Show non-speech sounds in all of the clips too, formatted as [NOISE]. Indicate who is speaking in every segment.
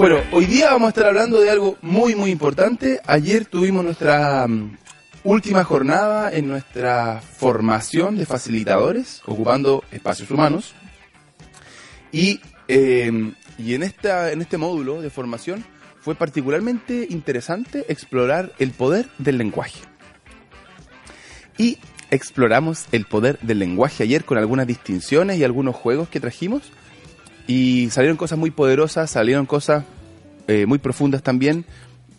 Speaker 1: Bueno, hoy día vamos a estar hablando de algo muy, muy importante. Ayer tuvimos nuestra mm, última jornada en nuestra formación de facilitadores, ocupando espacios humanos. Y, eh, y en, esta, en este módulo de formación fue particularmente interesante explorar el poder del lenguaje. Y exploramos el poder del lenguaje ayer con algunas distinciones y algunos juegos que trajimos. Y salieron cosas muy poderosas, salieron cosas eh, muy profundas también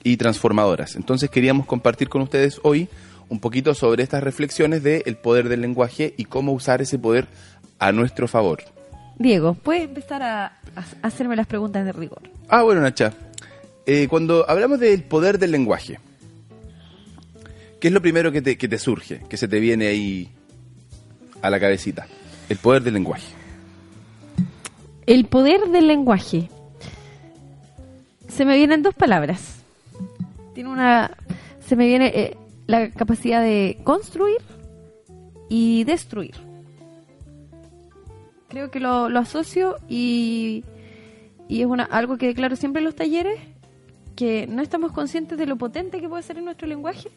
Speaker 1: y transformadoras. Entonces queríamos compartir con ustedes hoy un poquito sobre estas reflexiones del poder del lenguaje y cómo usar ese poder a nuestro favor.
Speaker 2: Diego, puedes empezar a, a hacerme las preguntas de rigor.
Speaker 1: Ah, bueno, Nacha. Eh, cuando hablamos del poder del lenguaje, ¿qué es lo primero que te, que te surge, que se te viene ahí a la cabecita? El poder del lenguaje.
Speaker 2: El poder del lenguaje. Se me vienen dos palabras. Tiene una. Se me viene eh, la capacidad de construir y destruir. Creo que lo, lo asocio y, y es una, algo que declaro siempre en los talleres, que no estamos conscientes de lo potente que puede ser en nuestro lenguaje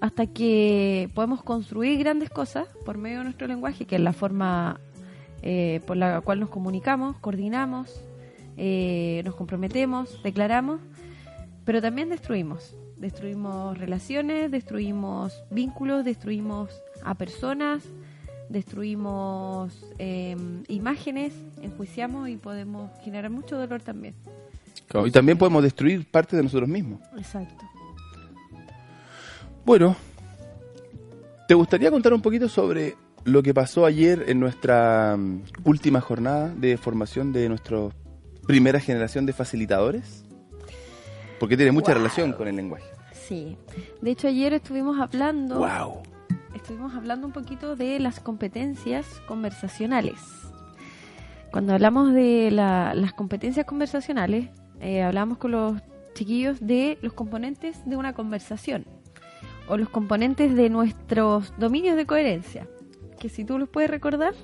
Speaker 2: hasta que podemos construir grandes cosas por medio de nuestro lenguaje, que es la forma eh, por la cual nos comunicamos, coordinamos, eh, nos comprometemos, declaramos, pero también destruimos. Destruimos relaciones, destruimos vínculos, destruimos a personas, destruimos eh, imágenes, enjuiciamos y podemos generar mucho dolor también.
Speaker 1: Claro, y también podemos destruir parte de nosotros mismos.
Speaker 2: Exacto.
Speaker 1: Bueno, ¿te gustaría contar un poquito sobre lo que pasó ayer en nuestra mm, última jornada de formación de nuestra primera generación de facilitadores? Porque tiene mucha
Speaker 2: Wow.
Speaker 1: relación con el lenguaje.
Speaker 2: Sí. De hecho, ayer estuvimos hablando.
Speaker 1: ¡Wow!
Speaker 2: estuvimos hablando un poquito de las competencias conversacionales. Cuando hablamos de la- las competencias conversacionales, eh, hablamos con los chiquillos de los componentes de una conversación o los componentes de nuestros dominios de coherencia, que si tú los puedes recordar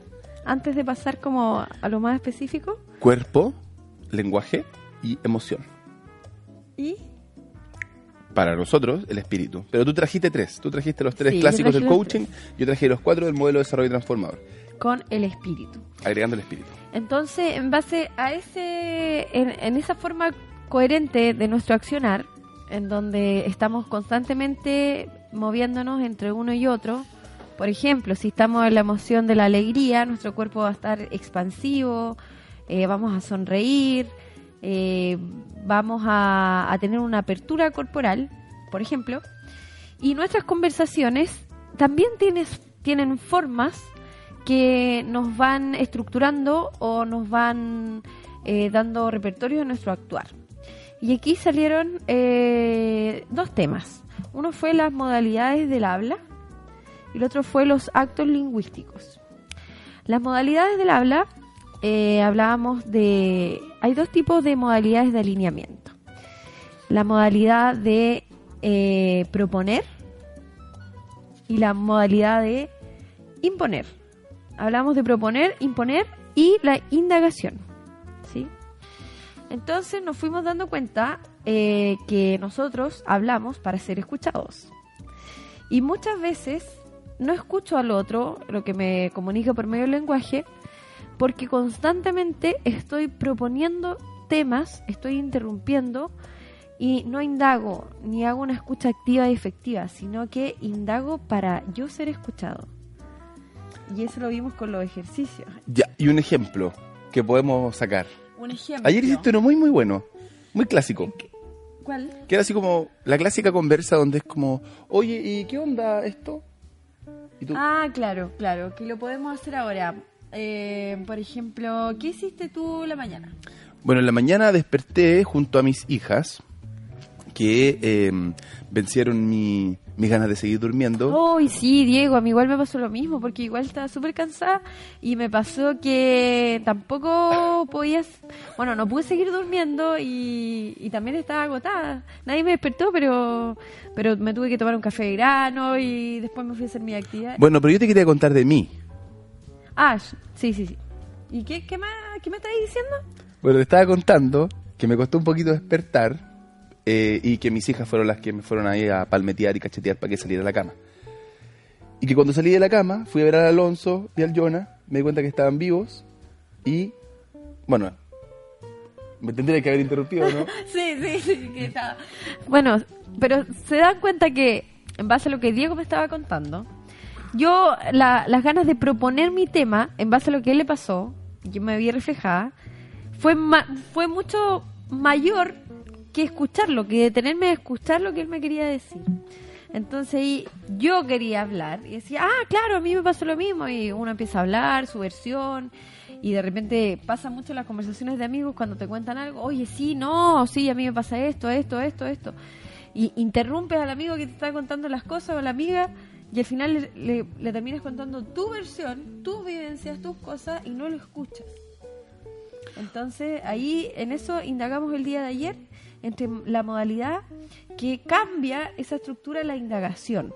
Speaker 2: antes de pasar como a lo más específico
Speaker 1: Cuerpo, lenguaje y emoción.
Speaker 2: y
Speaker 1: Para nosotros, el espíritu. Pero tú trajiste tres. Tú trajiste los tres
Speaker 2: Sí,
Speaker 1: clásicos del coaching. Yo traje los cuatro del modelo de desarrollo transformador.
Speaker 2: con el espíritu.
Speaker 1: Agregando el espíritu.
Speaker 2: Entonces, en base a ese, en, en esa forma coherente de nuestro accionar, en donde estamos constantemente moviéndonos entre uno y otro, por ejemplo, si estamos en la emoción de la alegría, nuestro cuerpo va a estar expansivo, eh, vamos a sonreír, eh, vamos a, tener una apertura corporal, por ejemplo, y nuestras conversaciones también tienen formas que nos van estructurando o nos van eh, dando repertorio de nuestro actuar. Y aquí salieron dos temas. Uno fue las modalidades del habla y el otro fue los actos lingüísticos. Las modalidades del habla, eh, hablábamos de... Hay dos tipos de modalidades de alineamiento. La modalidad de eh, proponer y la modalidad de imponer. Hablamos de proponer, imponer y la indagación. ¿sí? Entonces nos fuimos dando cuenta eh, que nosotros hablamos para ser escuchados. Y muchas veces no escucho al otro, lo que me comunica por medio del lenguaje, porque constantemente estoy proponiendo temas, estoy interrumpiendo y no indago ni hago una escucha activa y efectiva, sino que indago para yo ser escuchado. Y eso lo vimos con los ejercicios.
Speaker 1: Ya, y un ejemplo que podemos sacar.
Speaker 2: Un ejemplo.
Speaker 1: Ayer hiciste uno muy, muy bueno. Muy clásico.
Speaker 2: ¿Cuál?
Speaker 1: Que era así como la clásica conversa donde es como, oye, ¿y qué onda esto? Y tú,
Speaker 2: Ah, claro, claro, que lo podemos hacer ahora. Eh, por ejemplo, ¿qué hiciste tú la mañana?
Speaker 1: Bueno, en la mañana desperté junto a mis hijas que eh, vencieron mi, mis ganas de seguir durmiendo.
Speaker 2: Oh, y sí, Diego, a mí igual me pasó lo mismo, porque igual estaba súper cansada y me pasó que tampoco podías, bueno, no pude seguir durmiendo y, y también estaba agotada. Nadie me despertó, pero, pero me tuve que tomar un café de grano y después me fui a hacer mi actividad.
Speaker 1: Bueno, pero yo te quería contar de mí.
Speaker 2: Ah, sí, sí, sí. ¿Y qué, qué, más, qué me estáis diciendo?
Speaker 1: Bueno, te estaba contando que me costó un poquito despertar eh, y que mis hijas fueron las que me fueron ahí a palmetear y cachetear para que saliera de la cama. Y que cuando salí de la cama, fui a ver al Alonso y al Jonah, me di cuenta que estaban vivos y, bueno, me tendría que haber interrumpido, ¿no? [LAUGHS]
Speaker 2: sí, sí, sí, que estaba... Bueno, pero se dan cuenta que, en base a lo que Diego me estaba contando, yo las ganas de proponer mi tema, en base a lo que él le pasó, yo me vi reflejada, fue, fue mucho mayor que escucharlo, que detenerme a escuchar lo que él me quería decir. Entonces yo quería hablar y decía, ah, claro, a mí me pasó lo mismo. Y uno empieza a hablar, su versión, y de repente pasa mucho las conversaciones de amigos cuando te cuentan algo, oye, sí, no, sí, a mí me pasa esto, esto, esto, esto. Y interrumpes al amigo que te está contando las cosas o a la amiga y al final le, le terminas contando tu versión, tus vivencias, tus cosas y no lo escuchas. Entonces ahí en eso indagamos el día de ayer entre la modalidad que cambia esa estructura de la indagación.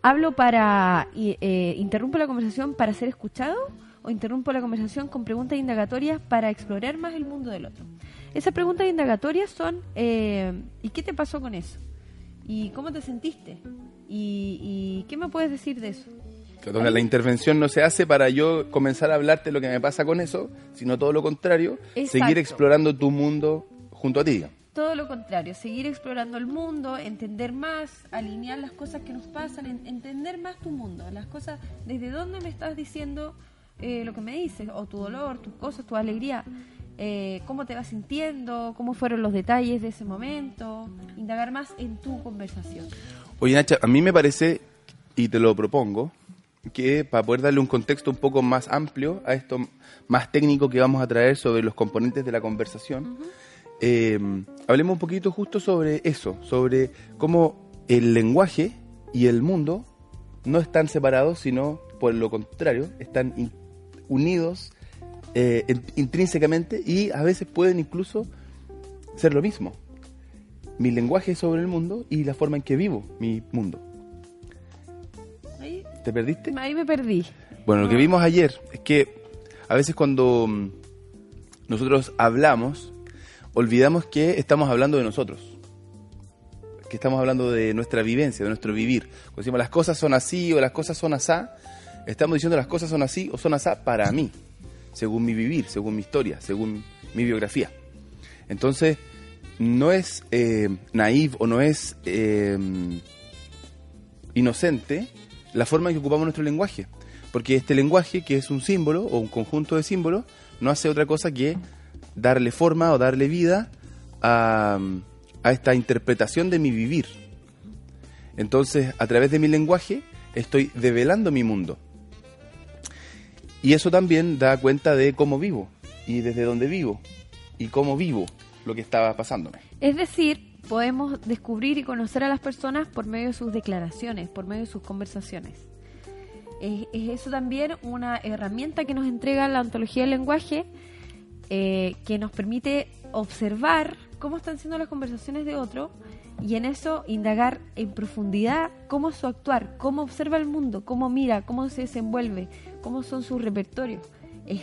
Speaker 2: ¿Hablo para, eh, interrumpo la conversación para ser escuchado o interrumpo la conversación con preguntas indagatorias para explorar más el mundo del otro? Esas preguntas indagatorias son, eh, ¿y qué te pasó con eso? ¿Y cómo te sentiste? ¿Y, qué me puedes decir de eso?
Speaker 1: la intervención no se hace para yo comenzar a hablarte lo que me pasa con eso, sino todo lo contrario, seguir explorando tu mundo junto a ti
Speaker 2: todo lo contrario, seguir explorando el mundo, entender más, alinear las cosas que nos pasan, entender más tu mundo, las cosas, desde dónde me estás diciendo eh, lo que me dices, o tu dolor, tus cosas, tu alegría, eh, cómo te vas sintiendo, cómo fueron los detalles de ese momento, indagar más en tu conversación.
Speaker 1: Oye, Nacha, a mí me parece, y te lo propongo, que para poder darle un contexto un poco más amplio a esto más técnico que vamos a traer sobre los componentes de la conversación, eh, hablemos un poquito justo sobre eso, sobre cómo el lenguaje y el mundo no están separados, sino por lo contrario, están unidos eh, intrínsecamente y a veces pueden incluso ser lo mismo. Mi lenguaje sobre el mundo y la forma en que vivo mi mundo. ¿Te perdiste?
Speaker 2: Ahí me perdí.
Speaker 1: Bueno, lo que vimos ayer es que a veces cuando mm, nosotros hablamos, olvidamos que estamos hablando de nosotros, que estamos hablando de nuestra vivencia, de nuestro vivir. Cuando decimos las cosas son así o las cosas son asá, estamos diciendo las cosas son así o son asá para mí, según mi vivir, según mi historia, según mi biografía. Entonces, no es eh, o no es eh, inocente la forma en que ocupamos nuestro lenguaje. Porque este lenguaje, que es un símbolo o un conjunto de símbolos, no hace otra cosa que darle forma o darle vida a, esta interpretación de mi vivir. Entonces, a través de mi lenguaje, estoy develando mi mundo. Y eso también da cuenta de cómo vivo y desde dónde vivo y cómo vivo lo que estaba pasándome.
Speaker 2: Es decir, podemos descubrir y conocer a las personas por medio de sus declaraciones, por medio de sus conversaciones. Es, es eso también una herramienta que nos entrega la ontología del lenguaje eh, que nos permite observar cómo están siendo las conversaciones de otro y en eso indagar en profundidad cómo es su actuar, cómo observa el mundo, cómo mira, cómo se desenvuelve, cómo son sus repertorios. Es,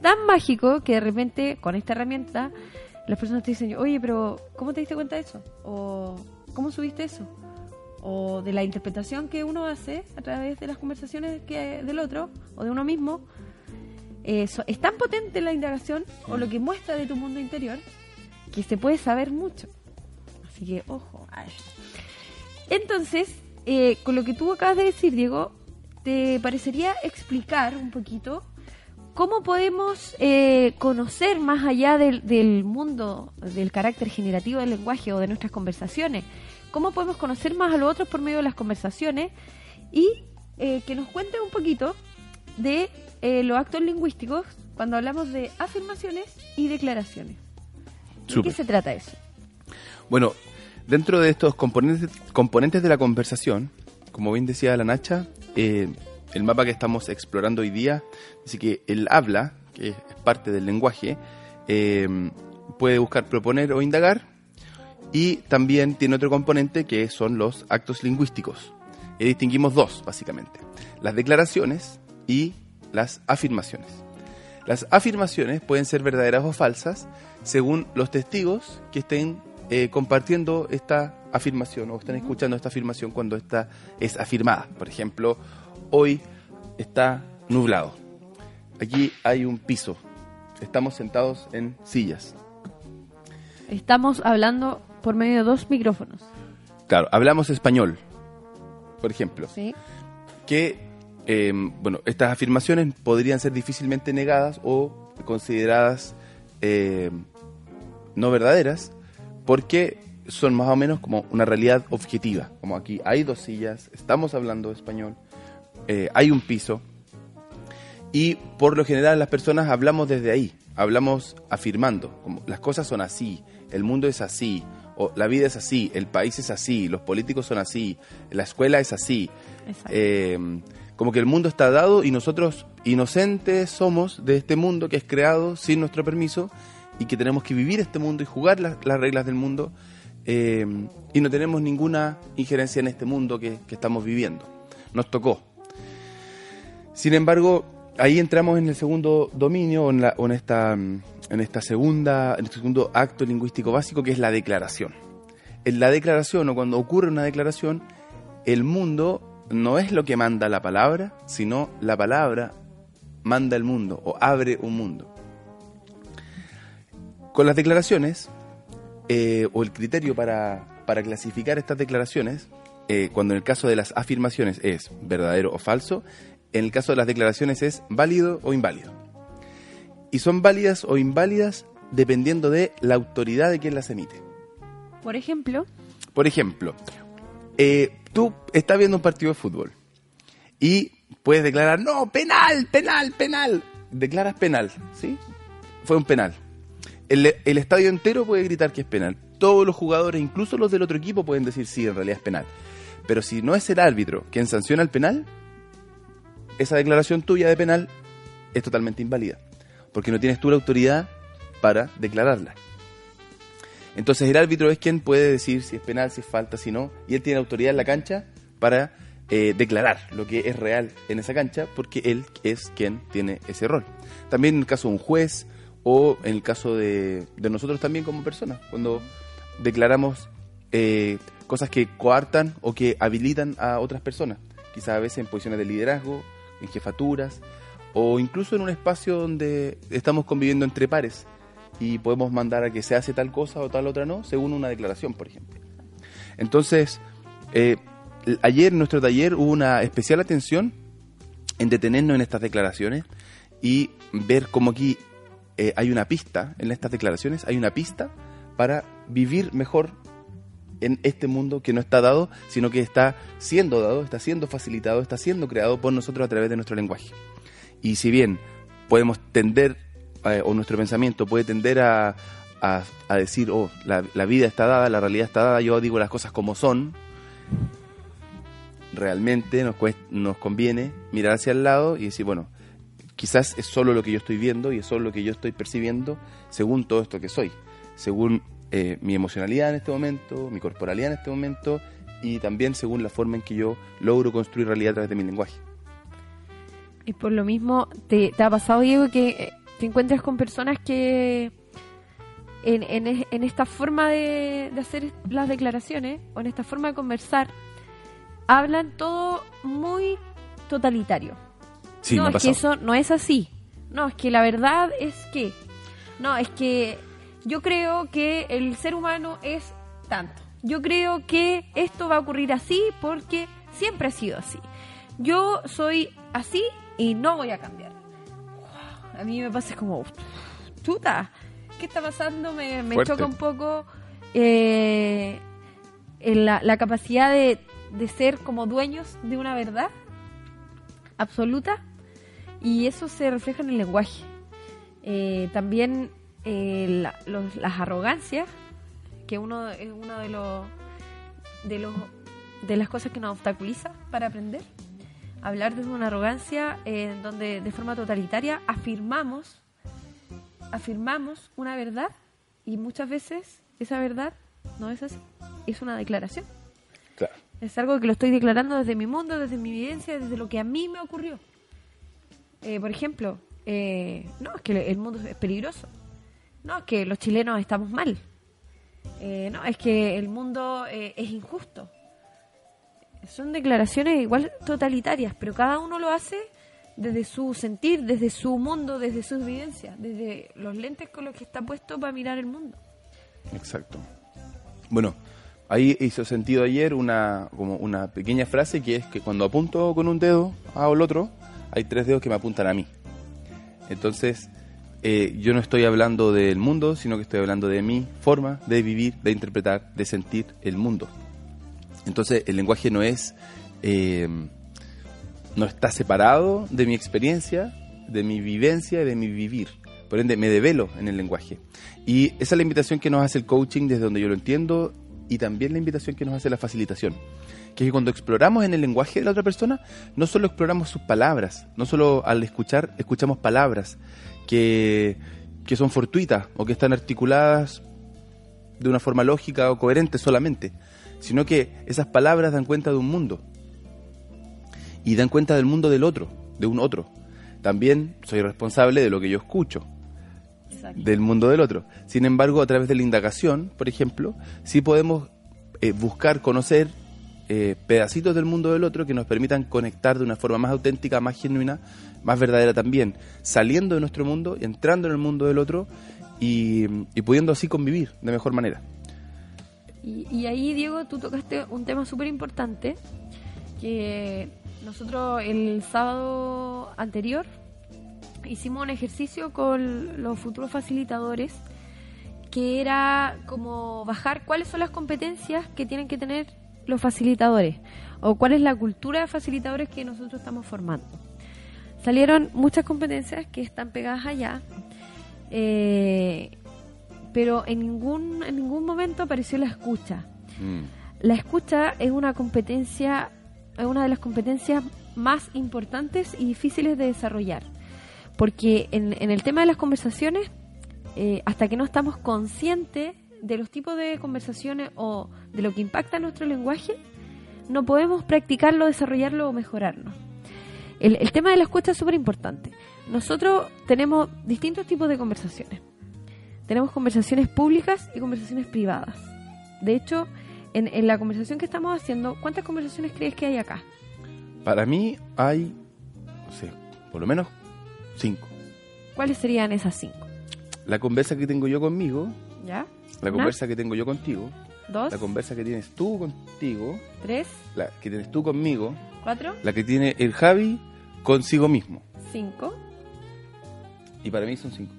Speaker 2: tan mágico que de repente con esta herramienta las personas te dicen, oye, pero ¿cómo te diste cuenta de eso? ¿O cómo subiste eso? O de la interpretación que uno hace a través de las conversaciones que, del otro o de uno mismo es tan potente la indagación o lo que muestra de tu mundo interior que se puede saber mucho. Así que, ojo. Entonces, eh, con lo que tú acabas de decir, Diego, ¿te parecería explicar un poquito cómo podemos eh, conocer más allá del, del, mundo, del carácter generativo del lenguaje o de nuestras conversaciones? ¿Cómo podemos conocer más a los otros por medio de las conversaciones? Y eh, que nos cuentes un poquito de eh, los actos lingüísticos cuando hablamos de afirmaciones y declaraciones. ¿De qué se trata eso?
Speaker 1: Bueno, dentro de estos componentes, componentes de la conversación, como bien decía la Nacha, eh, el mapa que estamos explorando hoy día dice que el habla, que es parte del lenguaje, eh, puede buscar proponer o indagar, y también tiene otro componente que son los actos lingüísticos. Y distinguimos dos, básicamente. Las declaraciones y las afirmaciones. Las afirmaciones pueden ser verdaderas o falsas según los testigos que estén eh, compartiendo esta afirmación o estén escuchando esta afirmación cuando esta es afirmada. Por ejemplo, hoy está nublado. Aquí hay un piso. Estamos sentados en sillas.
Speaker 2: Estamos hablando por medio de dos micrófonos.
Speaker 1: Claro, hablamos español, por ejemplo.
Speaker 2: ¿Sí?
Speaker 1: Que, eh, bueno, estas afirmaciones podrían ser difícilmente negadas o consideradas eh, no verdaderas porque son más o menos como una realidad objetiva. Como aquí hay dos sillas, estamos hablando español, eh, hay un piso y por lo general las personas hablamos desde ahí, hablamos afirmando, como las cosas son así, el mundo es así, o la vida es así, el país es así, los políticos son así, la escuela es así. Eh, como que el mundo está dado y nosotros inocentes somos de este mundo que es creado sin nuestro permiso y que tenemos que vivir este mundo y jugar las, las reglas del mundo eh, y no tenemos ninguna injerencia en este mundo que, que estamos viviendo. Nos tocó. Sin embargo, ahí entramos en el segundo dominio mm, en esta segunda, en este segundo acto lingüístico básico que es la declaración. En la declaración o cuando ocurre una declaración, el mundo no es lo que manda la palabra, sino la palabra manda el mundo o abre un mundo. Con las declaraciones, eh, o el criterio para, para clasificar estas declaraciones, eh, cuando en el caso de las afirmaciones es verdadero o falso, en el caso de las declaraciones es válido o inválido. Y son válidas o inválidas dependiendo de la autoridad de quien las emite.
Speaker 2: Por ejemplo,
Speaker 1: Por ejemplo, eh, tú estás viendo un partido de fútbol y puedes declarar, no, penal, penal, penal. Declaras penal, ¿sí? Fue un penal. El, el estadio entero puede gritar que es penal. Todos los jugadores, incluso los del otro equipo, pueden decir sí, en realidad es penal. Pero si no es el árbitro quien sanciona el penal, esa declaración tuya de penal es totalmente inválida. Porque no tienes tú la autoridad para declararla. Entonces el árbitro es quien puede decir si es penal, si es falta, si no, y él tiene autoridad en la cancha para eh, declarar lo que es real en esa cancha, porque él es quien tiene ese rol. También en el caso de un juez o en el caso de, de nosotros también como personas, cuando declaramos eh, cosas que coartan o que habilitan a otras personas, quizás a veces en posiciones de liderazgo, en jefaturas, o incluso en un espacio donde estamos conviviendo entre pares y podemos mandar a que se hace tal cosa o tal otra no, según una declaración, por ejemplo. Entonces, eh, ayer en nuestro taller hubo una especial atención en detenernos en estas declaraciones y ver cómo aquí eh, hay una pista, en estas declaraciones hay una pista para vivir mejor en este mundo que no está dado, sino que está siendo dado, está siendo facilitado, está siendo creado por nosotros a través de nuestro lenguaje. Y si bien podemos tender, eh, o nuestro pensamiento puede tender a, a- decir, oh, la, vida está dada, la realidad está dada, yo digo las cosas como son, realmente nos, cuest- nos conviene mirar hacia el lado y decir, bueno, quizás es solo lo que yo estoy viendo y es solo lo que yo estoy percibiendo según todo esto que soy, según eh, mi emocionalidad en este momento, mi corporalidad en este momento y también según la forma en que yo logro construir realidad a través de mi lenguaje.
Speaker 2: y por lo mismo, ¿te, te ha pasado, Diego, que eh, te encuentras con personas que en, en, en esta forma de, de hacer las declaraciones o en esta forma de conversar, hablan todo muy totalitario?
Speaker 1: Sí,
Speaker 2: no,
Speaker 1: me
Speaker 2: es que
Speaker 1: pasado.
Speaker 2: eso no es así. No, es que la verdad es que. No, es que yo creo que el ser humano es tanto. Yo creo que esto va a ocurrir así porque siempre ha sido así. Yo soy así y no voy a cambiar. A mí me pasa como, chuta, ¿qué está pasando? Me, choca un poco eh, en la, la capacidad de, de ser como dueños de una verdad absoluta y eso se refleja en el lenguaje. Eh, también eh, la- los- las arrogancias, que uno es uno de los de los de las cosas que nos obstaculiza para aprender. Hablar desde una arrogancia eh, en donde de forma totalitaria afirmamos afirmamos una verdad y muchas veces esa verdad no es así, es una declaración.
Speaker 1: Claro.
Speaker 2: Es algo que lo estoy declarando desde mi mundo, desde mi vivencia, desde lo que a mí me ocurrió. Eh, por ejemplo, eh, no, es que el mundo es peligroso. No, es que los chilenos estamos mal. Eh, no, es que el mundo eh, es injusto. Son declaraciones igual totalitarias, pero cada uno lo hace desde su sentir, desde su mundo, desde sus vivencias, desde los lentes con los que está puesto para mirar el mundo.
Speaker 1: Exacto. Bueno, ahí hizo sentido ayer una, como una pequeña frase que es que cuando apunto con un dedo al otro, hay tres dedos que me apuntan a mí. Entonces, eh, yo no estoy hablando del mundo, sino que estoy hablando de mi forma de vivir, de interpretar, de sentir el mundo. Entonces, el lenguaje no es, eh, no está separado de mi experiencia, de mi vivencia de mi vivir. Por ende, me develo en el lenguaje. Y esa es la invitación que nos hace el coaching desde donde yo lo entiendo y también la invitación que nos hace la facilitación. Que es que cuando exploramos en el lenguaje de la otra persona, no solo exploramos sus palabras, no solo al escuchar escuchamos palabras que, que son fortuitas o que están articuladas de una forma lógica o coherente solamente, sino que esas palabras dan cuenta de un mundo y dan cuenta del mundo del otro, de un otro. También soy responsable de lo que yo escucho, del mundo del otro. Sin embargo, a través de la indagación, por ejemplo, sí podemos eh, buscar conocer eh, pedacitos del mundo del otro que nos permitan conectar de una forma más auténtica, más genuina, más verdadera también, saliendo de nuestro mundo, entrando en el mundo del otro y, pudiendo así convivir de mejor manera.
Speaker 2: Y, y ahí, Diego, tú tocaste un tema súper importante que nosotros el sábado anterior hicimos un ejercicio con los futuros facilitadores que era como bajar cuáles son las competencias que tienen que tener los facilitadores o cuál es la cultura de facilitadores que nosotros estamos formando. Salieron muchas competencias que están pegadas allá, eh, pero en ningún, en ningún momento apareció la escucha. Mm. La escucha es una competencia, es una de las competencias más importantes y difíciles de desarrollar. Porque en, en el tema de las conversaciones, eh, hasta que no estamos conscientes de los tipos de conversaciones o de lo que impacta nuestro lenguaje, no podemos practicarlo, desarrollarlo o mejorarlo. El, el tema de la escucha es súper importante. Nosotros tenemos distintos tipos de conversaciones. Tenemos conversaciones públicas y conversaciones privadas. De hecho, en, en la conversación que estamos haciendo, ¿cuántas conversaciones crees que hay acá?
Speaker 1: Para mí hay, no sé, por lo menos cinco.
Speaker 2: ¿Cuáles serían esas cinco?
Speaker 1: La conversa que tengo yo conmigo.
Speaker 2: ¿Ya?
Speaker 1: La conversa que tengo yo contigo.
Speaker 2: Dos.
Speaker 1: La conversa que tienes tú contigo.
Speaker 2: Tres.
Speaker 1: La que tienes tú conmigo.
Speaker 2: Cuatro.
Speaker 1: La que tiene el Javi consigo mismo.
Speaker 2: Cinco.
Speaker 1: Y para mí son cinco.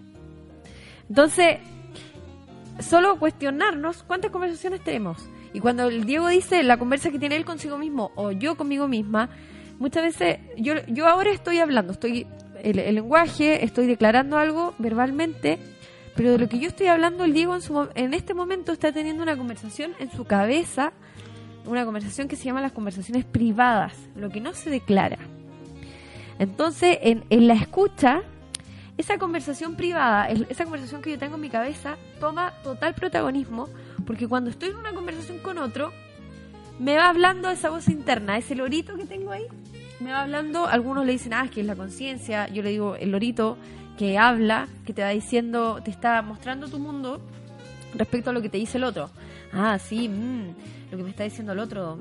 Speaker 2: Entonces, solo cuestionarnos cuántas conversaciones tenemos. Y cuando el Diego dice la conversa que tiene él consigo mismo o yo conmigo misma, muchas veces yo, yo ahora estoy hablando, estoy el, el lenguaje, estoy declarando algo verbalmente, pero de lo que yo estoy hablando, el Diego en, su, en este momento está teniendo una conversación en su cabeza, una conversación que se llama las conversaciones privadas, lo que no se declara. Entonces, en, en la escucha, esa conversación privada, esa conversación que yo tengo en mi cabeza, toma total protagonismo, porque cuando estoy en una conversación con otro, me va hablando esa voz interna, ese lorito que tengo ahí, me va hablando, algunos le dicen, ah, es que es la conciencia, yo le digo, el lorito que habla, que te va diciendo, te está mostrando tu mundo respecto a lo que te dice el otro. Ah, sí, mmm, lo que me está diciendo el otro,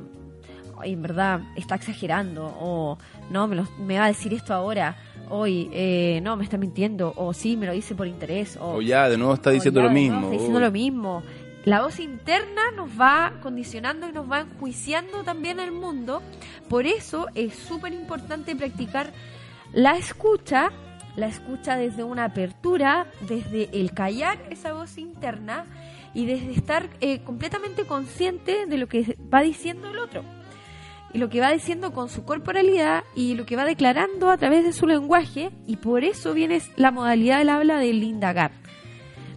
Speaker 2: ay, en verdad, está exagerando, o no, me, lo, me va a decir esto ahora, hoy, eh, no, me está mintiendo, o sí, me lo dice por interés, o,
Speaker 1: o ya, de nuevo está diciendo lo mismo.
Speaker 2: está diciendo lo mismo. La voz interna nos va condicionando y nos va enjuiciando también el mundo. Por eso es súper importante practicar la escucha, la escucha desde una apertura, desde el callar esa voz interna y desde estar eh, completamente consciente de lo que va diciendo el otro. Y lo que va diciendo con su corporalidad y lo que va declarando a través de su lenguaje. Y por eso viene la modalidad del habla del indagar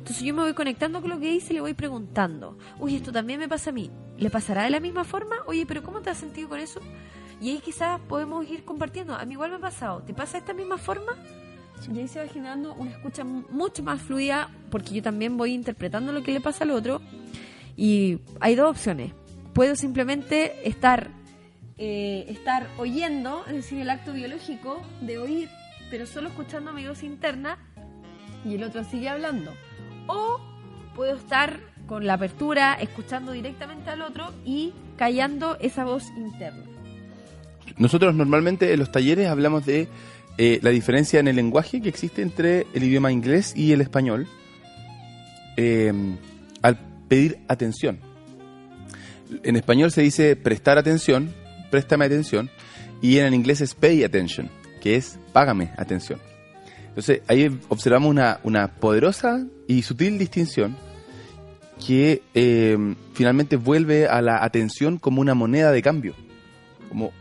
Speaker 2: entonces yo me voy conectando con lo que dice y le voy preguntando, uy, esto también me pasa a mí, ¿le pasará de la misma forma? Oye, pero ¿cómo te has sentido con eso? Y ahí quizás podemos ir compartiendo, a mí igual me ha pasado, ¿te pasa de esta misma forma? Y ahí se va generando una escucha mucho más fluida, porque yo también voy interpretando lo que le pasa al otro. Y hay dos opciones. Puedo simplemente estar, eh, estar oyendo, es decir, el acto biológico de oír pero solo escuchando mi voz interna y el otro sigue hablando. O puedo estar con la apertura, escuchando directamente al otro y callando esa voz interna.
Speaker 1: Nosotros normalmente en los talleres hablamos de eh, la diferencia en el lenguaje que existe entre el idioma inglés y el español eh, al pedir atención. En español se dice prestar atención, préstame atención, y en el inglés es pay attention, que es págame atención. Entonces ahí observamos una, una poderosa y sutil distinción que eh, finalmente vuelve a la atención como una moneda de cambio, como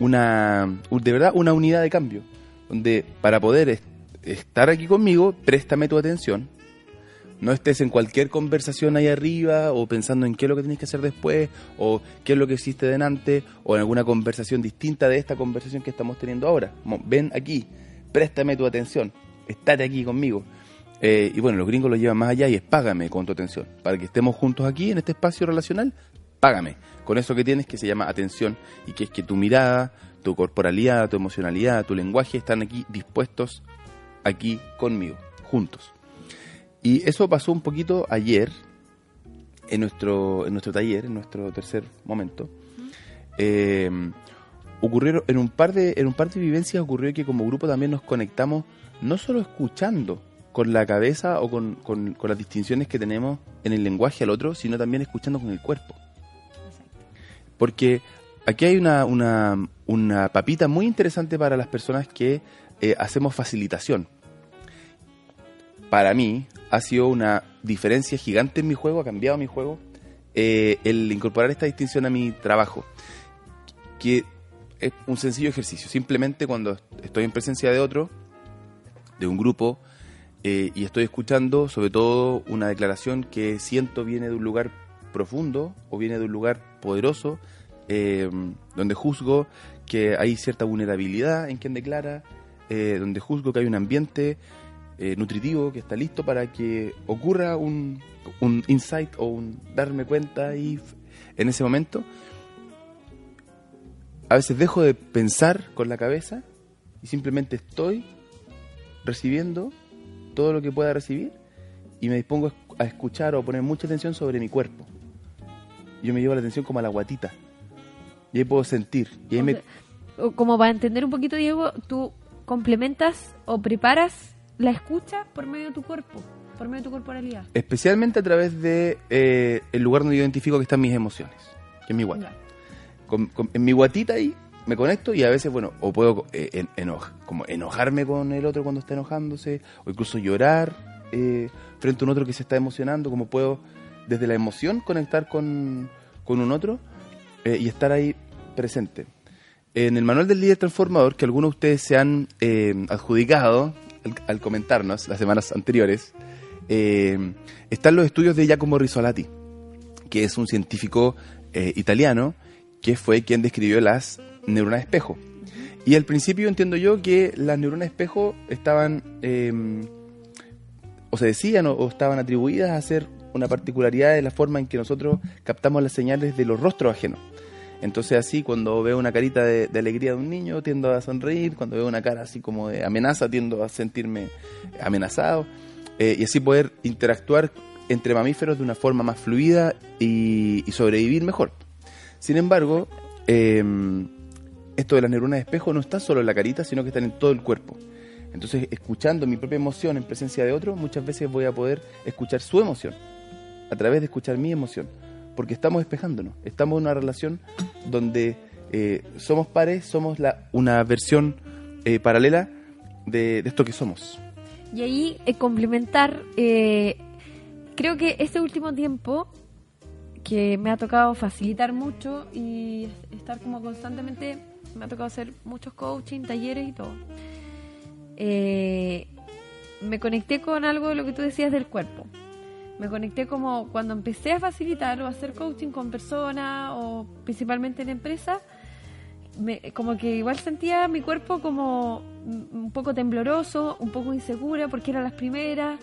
Speaker 1: una, de verdad, una unidad de cambio, donde para poder estar aquí conmigo, préstame tu atención, no estés en cualquier conversación ahí arriba o pensando en qué es lo que tienes que hacer después o qué es lo que hiciste delante o en alguna conversación distinta de esta conversación que estamos teniendo ahora. ven aquí, préstame tu atención, estate aquí conmigo. Eh, y bueno, los gringos lo llevan más allá y es págame con tu atención. Para que estemos juntos aquí en este espacio relacional, págame. Con eso que tienes que se llama atención y que es que tu mirada, tu corporalidad, tu emocionalidad, tu lenguaje están aquí dispuestos aquí conmigo, juntos. Y eso pasó un poquito ayer en nuestro, en nuestro taller, en nuestro tercer momento. Eh, ocurrieron en un par de en un par de vivencias ocurrió que como grupo también nos conectamos no solo escuchando con la cabeza o con, con, las distinciones que tenemos en el lenguaje al otro, sino también escuchando con el cuerpo. Porque aquí hay una, una, una, papita muy interesante para las personas que eh, hacemos facilitación. Para mí ha sido una diferencia gigante en mi juego, ha cambiado mi juego, eh, el incorporar esta distinción a mi trabajo. Que es un sencillo ejercicio. Simplemente cuando estoy en presencia de otro, de un grupo, eh, y estoy escuchando sobre todo una declaración que siento viene de un lugar profundo o viene de un lugar poderoso, eh, donde juzgo que hay cierta vulnerabilidad en quien declara, eh, donde juzgo que hay un ambiente nutritivo que está listo para que ocurra un, un insight o un darme cuenta y en ese momento a veces dejo de pensar con la cabeza y simplemente estoy recibiendo todo lo que pueda recibir y me dispongo a escuchar o poner mucha atención sobre mi cuerpo. Yo me llevo la atención como a la guatita. Y ahí puedo sentir. Y ahí me...
Speaker 2: Como para entender un poquito, Diego, tú complementas o preparas la escucha por medio de tu cuerpo, por medio de tu corporalidad.
Speaker 1: Especialmente a través de eh, el lugar donde yo identifico que están mis emociones, que es mi guata. en mi guatita ahí me conecto y a veces, bueno, o puedo eh, como enojarme con el otro cuando está enojándose, o incluso llorar eh, frente a un otro que se está emocionando, como puedo desde la emoción conectar con, un otro eh, y estar ahí presente. En el manual del líder transformador, que algunos de ustedes se han adjudicado al, comentarnos las semanas anteriores, están los estudios de Giacomo Risolati, que es un científico italiano que fue quien describió las neuronas espejo. Y al principio entiendo yo que las neuronas espejo estaban, em, o se decían, o, estaban atribuidas a ser una particularidad de la forma en que nosotros captamos las señales de los rostros ajenos. Entonces así, cuando veo una carita de, alegría de un niño, tiendo a sonreír, cuando veo una cara así como de amenaza, tiendo a sentirme amenazado, eh, y así poder interactuar entre mamíferos de una forma más fluida y, y sobrevivir mejor. Sin embargo, eh, esto de las neuronas de espejo no está solo en la carita, sino que están en todo el cuerpo. Entonces, escuchando mi propia emoción en presencia de otro, muchas veces voy a poder escuchar su emoción, a través de escuchar mi emoción, porque estamos despejándonos, estamos en una relación donde eh, somos pares, somos la, una versión eh, paralela de, esto que somos.
Speaker 2: Y ahí eh, complementar, creo que este último tiempo que me ha tocado facilitar mucho y estar como constantemente me ha tocado hacer muchos coaching, talleres y todo. Eh, me conecté con algo de lo que tú decías del cuerpo. Me conecté como cuando empecé a facilitar o a hacer coaching con personas o principalmente en empresas, como que igual sentía mi cuerpo como un poco tembloroso, un poco insegura porque eran las primeras.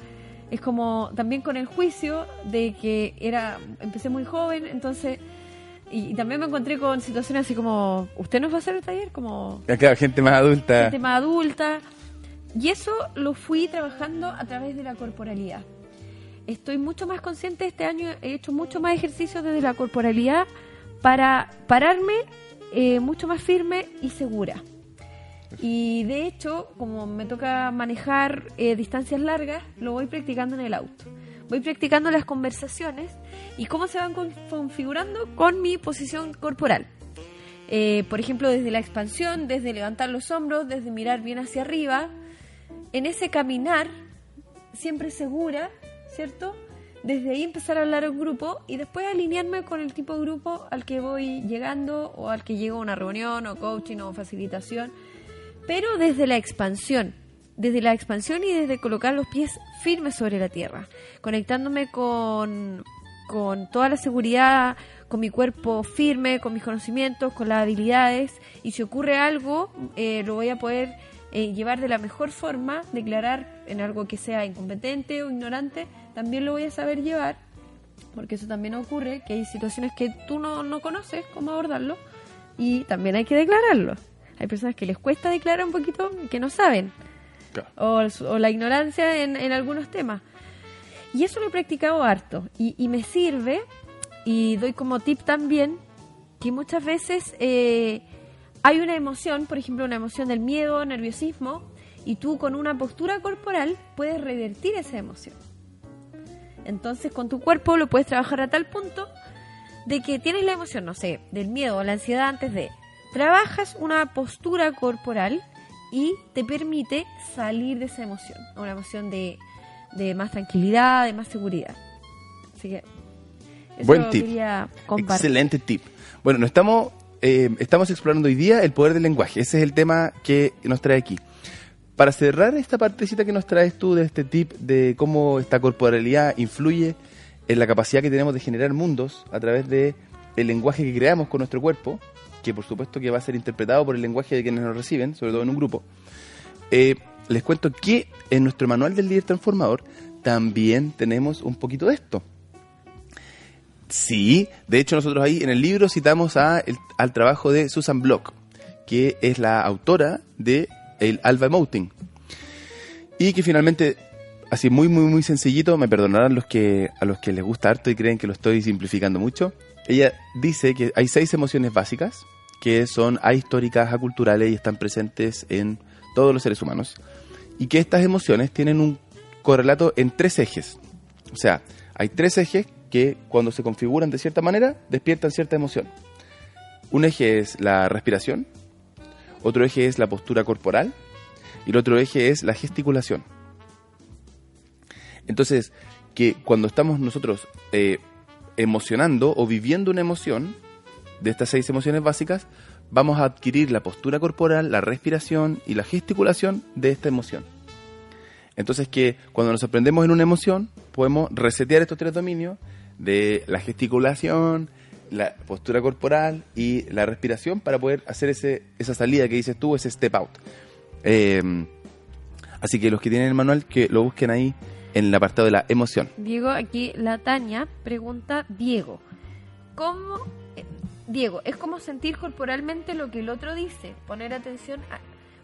Speaker 2: Es como también con el juicio de que era empecé muy joven, entonces y, también me encontré con situaciones así como, ¿usted nos va a hacer el taller? Como...
Speaker 1: Claro, gente más adulta.
Speaker 2: Gente más adulta. y eso lo fui trabajando a través de la corporalidad. Estoy mucho más consciente este año, he hecho mucho más ejercicios desde la corporalidad para pararme eh, mucho más firme y segura. Y de hecho, como me toca manejar eh, distancias largas, lo voy practicando en el auto. Voy practicando las conversaciones y cómo se van configurando con mi posición corporal. Eh, por ejemplo, desde la expansión, desde levantar los hombros, desde mirar bien hacia arriba. En ese caminar, siempre segura, ¿cierto? Desde ahí empezar a hablar en grupo y después alinearme con el tipo de grupo al que voy llegando o al que llego a una reunión o coaching o facilitación pero desde la expansión, desde la expansión y desde colocar los pies firmes sobre la tierra, conectándome con, con toda la seguridad, con mi cuerpo firme, con mis conocimientos, con las habilidades, y si ocurre algo, eh, lo voy a poder eh, llevar de la mejor forma, declarar en algo que sea incompetente o ignorante, también lo voy a saber llevar, porque eso también ocurre, que hay situaciones que tú no, no conoces cómo abordarlo, y también hay que declararlo. Hay personas que les cuesta declarar un poquito que no saben. O, la ignorancia en, algunos temas. Y eso lo he practicado harto. Y, me sirve, y doy como tip también, que muchas veces eh, hay una emoción, por ejemplo, una emoción del miedo, nerviosismo, y tú con una postura corporal puedes revertir esa emoción. Entonces con tu cuerpo lo puedes trabajar a tal punto de que tienes la emoción, no sé, del miedo o la ansiedad antes de, trabajas una postura corporal y te permite salir de esa emoción, una emoción de, más tranquilidad, de más seguridad. Así que
Speaker 1: eso Buen tip. Quería Excelente tip. Bueno, estamos, eh, estamos explorando hoy día el poder del lenguaje. Ese es el tema que nos trae aquí. Para cerrar esta partecita que nos traes tú de este tip de cómo esta corporalidad influye en la capacidad que tenemos de generar mundos a través de lenguaje que creamos con nuestro cuerpo, que por supuesto que va a ser interpretado por el lenguaje de quienes nos reciben, sobre todo en un grupo, eh, les cuento que en nuestro manual del líder transformador también tenemos un poquito de esto. Sí, de hecho nosotros ahí en el libro citamos a al trabajo de Susan Block, que es la autora de el Alba Emoting. Y que finalmente, así muy, muy, muy sencillito, me perdonarán los que, a los que les gusta harto y creen que lo estoy simplificando mucho, ella dice que hay seis emociones básicas que son ahistóricas, aculturales y están presentes en todos los seres humanos. Y que estas emociones tienen un correlato en tres ejes. O sea, hay tres ejes que cuando se configuran de cierta manera despiertan cierta emoción. Un eje es la respiración, otro eje es la postura corporal y el otro eje es la gesticulación. Entonces, que cuando estamos nosotros eh, emocionando o viviendo una emoción, de estas seis emociones básicas, vamos a adquirir la postura corporal, la respiración y la gesticulación de esta emoción. Entonces que cuando nos aprendemos en una emoción, podemos resetear estos tres dominios de la gesticulación, la postura corporal y la respiración para poder hacer ese, esa salida que dices tú, ese step out. Eh, así que los que tienen el manual, que lo busquen ahí en el apartado de la emoción.
Speaker 2: Diego, aquí la Tania pregunta, Diego, ¿cómo, eh, Diego, es como sentir corporalmente lo que el otro dice, poner atención a,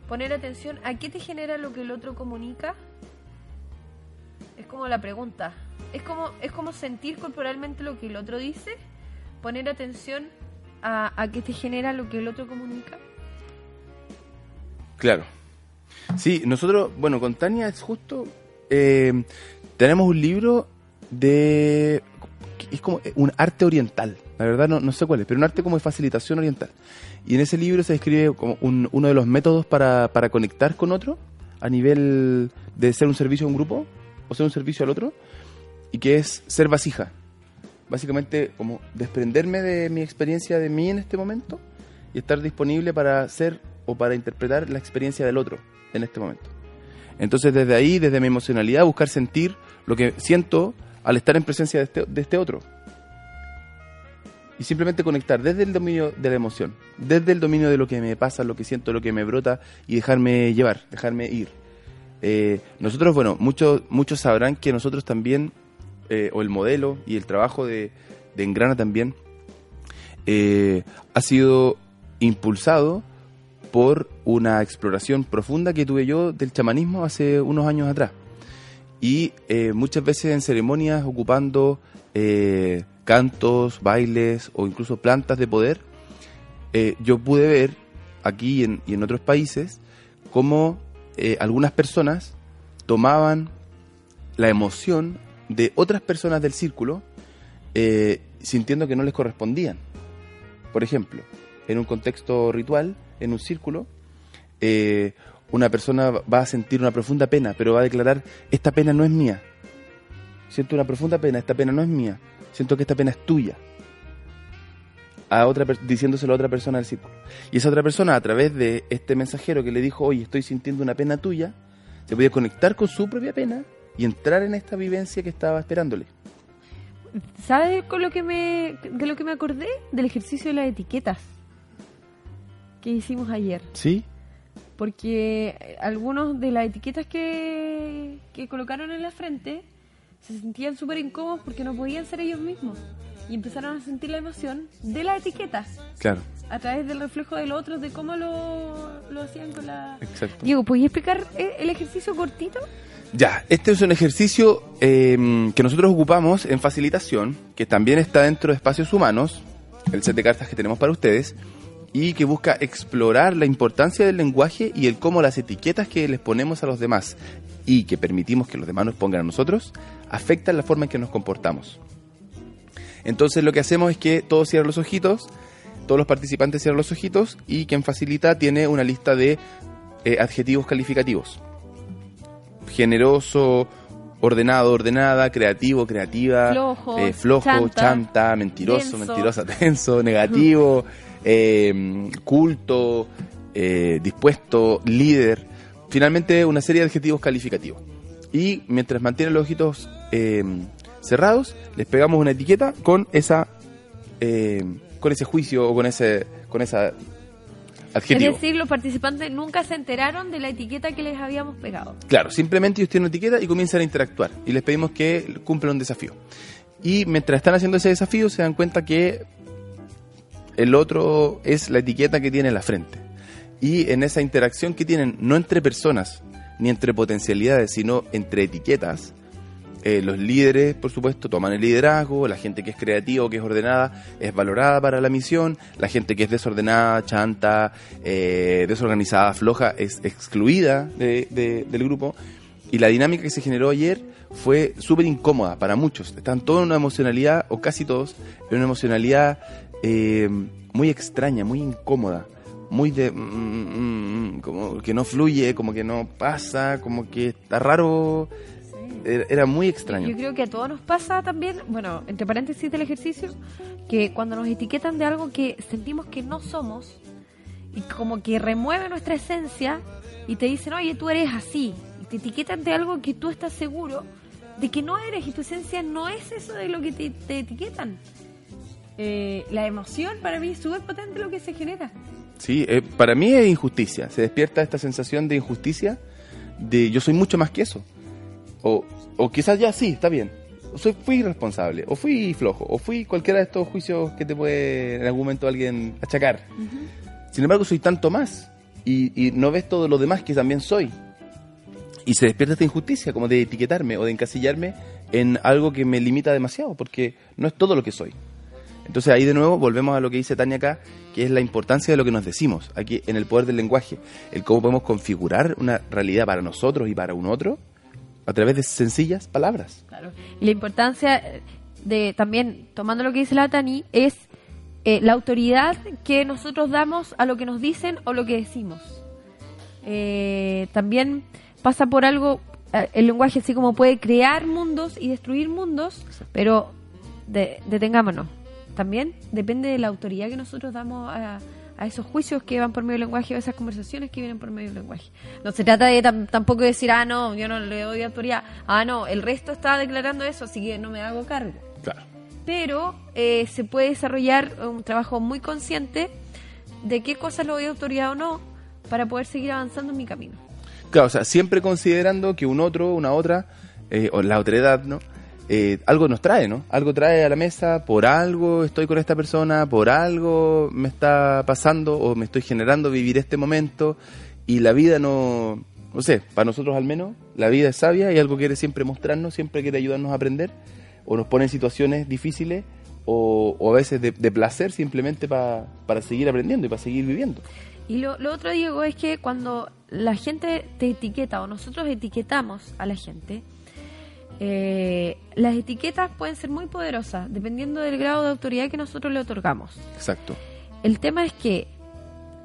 Speaker 2: poner atención a qué te genera lo que el otro comunica? Es como la pregunta. Es como, es como sentir corporalmente lo que el otro dice, poner atención a, a te genera lo que el otro comunica.
Speaker 1: Claro. Sí, nosotros, bueno, con Tania es justo eh, tenemos un libro de... Es como un arte oriental, la verdad no, no sé cuál es, pero un arte como de facilitación oriental. Y en ese libro se describe como uno de los métodos para, para conectar con otro a nivel de ser un servicio a un grupo o ser un servicio al otro, y que es ser vasija. Básicamente como desprenderme de mi experiencia de mí en este momento y estar disponible para ser o para interpretar la experiencia del otro en este momento. Entonces desde ahí, desde mi emocionalidad, buscar sentir lo que siento al estar en presencia de este, de este otro. Y simplemente conectar desde el dominio de la emoción, desde el dominio de lo que me pasa, lo que siento, lo que me brota y dejarme llevar, dejarme ir. Eh, nosotros, bueno, muchos muchos sabrán que nosotros también, eh, o el modelo y el trabajo de, de Engrana también, eh, ha sido impulsado por una exploración profunda que tuve yo del chamanismo hace unos años atrás. Y eh, muchas veces en ceremonias ocupando cantos, bailes o incluso plantas de poder, yo pude ver aquí y en otros países cómo algunas personas tomaban la emoción de otras personas del círculo sintiendo que no les correspondían. Por ejemplo, en un contexto ritual, en un círculo, eh, una persona va a sentir una profunda pena, pero va a declarar, esta pena no es mía. Siento una profunda pena, esta pena no es mía. Siento que esta pena es tuya. A otra diciéndoselo a otra persona del círculo. Y esa otra persona, a través de este mensajero que le dijo, oye, estoy sintiendo una pena tuya, se podía conectar con su propia pena y entrar en esta vivencia que estaba esperándole.
Speaker 2: ¿Sabes con lo que me, de lo que me acordé? Del ejercicio de las etiquetas que hicimos ayer.
Speaker 1: Sí.
Speaker 2: Porque algunos de las etiquetas que, que colocaron en la frente se sentían súper incómodos porque no podían ser ellos mismos. Y empezaron a sentir la emoción de las etiquetas.
Speaker 1: Claro.
Speaker 2: A través del reflejo de los otros, de cómo lo, lo hacían con la...
Speaker 1: Exacto.
Speaker 2: Diego, ¿podías explicar el ejercicio cortito?
Speaker 1: Ya, este es un ejercicio eh, que nosotros ocupamos en facilitación, que también está dentro de espacios humanos, el set de cartas que tenemos para ustedes, y que busca explorar la importancia del lenguaje y el cómo las etiquetas que les ponemos a los demás y que permitimos que los demás nos pongan a nosotros afectan la forma en que nos comportamos. Entonces lo que hacemos es que todos cierran los ojitos, todos los participantes cierran los ojitos y quien facilita tiene una lista de eh, adjetivos calificativos. Generoso, ordenado, ordenada, creativo, creativa,
Speaker 2: flojo,
Speaker 1: eh, flojo chanta, mentiroso, mentirosa, [LAUGHS] tenso, negativo. [LAUGHS] eh, culto, eh, dispuesto, líder. Finalmente, una serie de adjetivos calificativos. Y mientras mantienen los ojitos eh, cerrados, les pegamos una etiqueta con esa eh, con ese juicio o con ese con esa adjetivo.
Speaker 2: Es decir, los participantes nunca se enteraron de la etiqueta que les habíamos pegado.
Speaker 1: Claro, simplemente ellos tienen una etiqueta y comienzan a interactuar. Y les pedimos que cumplan un desafío. Y mientras están haciendo ese desafío, se dan cuenta que el otro es la etiqueta que tiene en la frente. Y en esa interacción que tienen, no entre personas, ni entre potencialidades, sino entre etiquetas, eh, los líderes, por supuesto, toman el liderazgo, la gente que es creativa que es ordenada es valorada para la misión, la gente que es desordenada, chanta, eh, desorganizada, floja, es excluida del grupo. Y la dinámica que se generó ayer fue súper incómoda para muchos. Están todos en una emocionalidad, o casi todos, en una emocionalidad eh, muy extraña, muy incómoda, muy de... Mm, mm, mm, como que no fluye, como que no pasa, como que está raro. Era, muy extraño.
Speaker 2: Yo creo que a todos nos pasa también, bueno, entre paréntesis del ejercicio, que cuando nos etiquetan de algo que sentimos que no somos y como que remueve nuestra esencia y te dicen, oye, tú eres así, y te etiquetan de algo que tú estás seguro de que no eres y tu esencia no es eso de lo que te, te etiquetan. Eh, la emoción para mí es súper potente lo que se genera.
Speaker 1: Sí, eh, para mí es injusticia. Se despierta esta sensación de injusticia, de yo soy mucho más que eso. O, o quizás ya sí, está bien. Soy, fui irresponsable, o fui flojo, o fui cualquiera de estos juicios que te puede en algún momento alguien achacar. Sin embargo, soy tanto más. Y, y no ves todo lo demás que también soy. Y se despierta esta injusticia, como de etiquetarme o de encasillarme en algo que me limita demasiado, porque no es todo lo que soy. Entonces ahí de nuevo volvemos a lo que dice Tania acá, que es la importancia de lo que nos decimos, aquí en el poder del lenguaje, el cómo podemos configurar una realidad para nosotros y para un otro a través de sencillas palabras.
Speaker 2: Claro. Y la importancia de también, tomando lo que dice la Tani, es eh, la autoridad que nosotros damos a lo que nos dicen o lo que decimos. Eh, también pasa por algo, eh, el lenguaje así como puede crear mundos y destruir mundos, pero detengámonos también depende de la autoridad que nosotros damos a, esos juicios que van por medio del lenguaje o esas conversaciones que vienen por medio del lenguaje. No se trata de tampoco decir, ah, no, yo no le doy autoridad, ah, no, el resto está declarando eso, así que no me hago cargo.
Speaker 1: Claro.
Speaker 2: Pero eh, se puede desarrollar un trabajo muy consciente de qué cosas le doy autoridad o no para poder seguir avanzando en mi camino.
Speaker 1: Claro, o sea, siempre considerando que un otro, una otra, eh, o la otredad, ¿no? Eh, algo nos trae, ¿no? Algo trae a la mesa, por algo estoy con esta persona, por algo me está pasando o me estoy generando vivir este momento y la vida no, no sé, para nosotros al menos, la vida es sabia y algo quiere siempre mostrarnos, siempre quiere ayudarnos a aprender o nos pone en situaciones difíciles o, a veces de, placer simplemente para seguir aprendiendo y para seguir viviendo.
Speaker 2: Y lo otro, Diego, es que cuando la gente te etiqueta o nosotros etiquetamos a la gente, eh, las etiquetas pueden ser muy poderosas dependiendo del grado de autoridad que nosotros le otorgamos.
Speaker 1: Exacto.
Speaker 2: El tema es que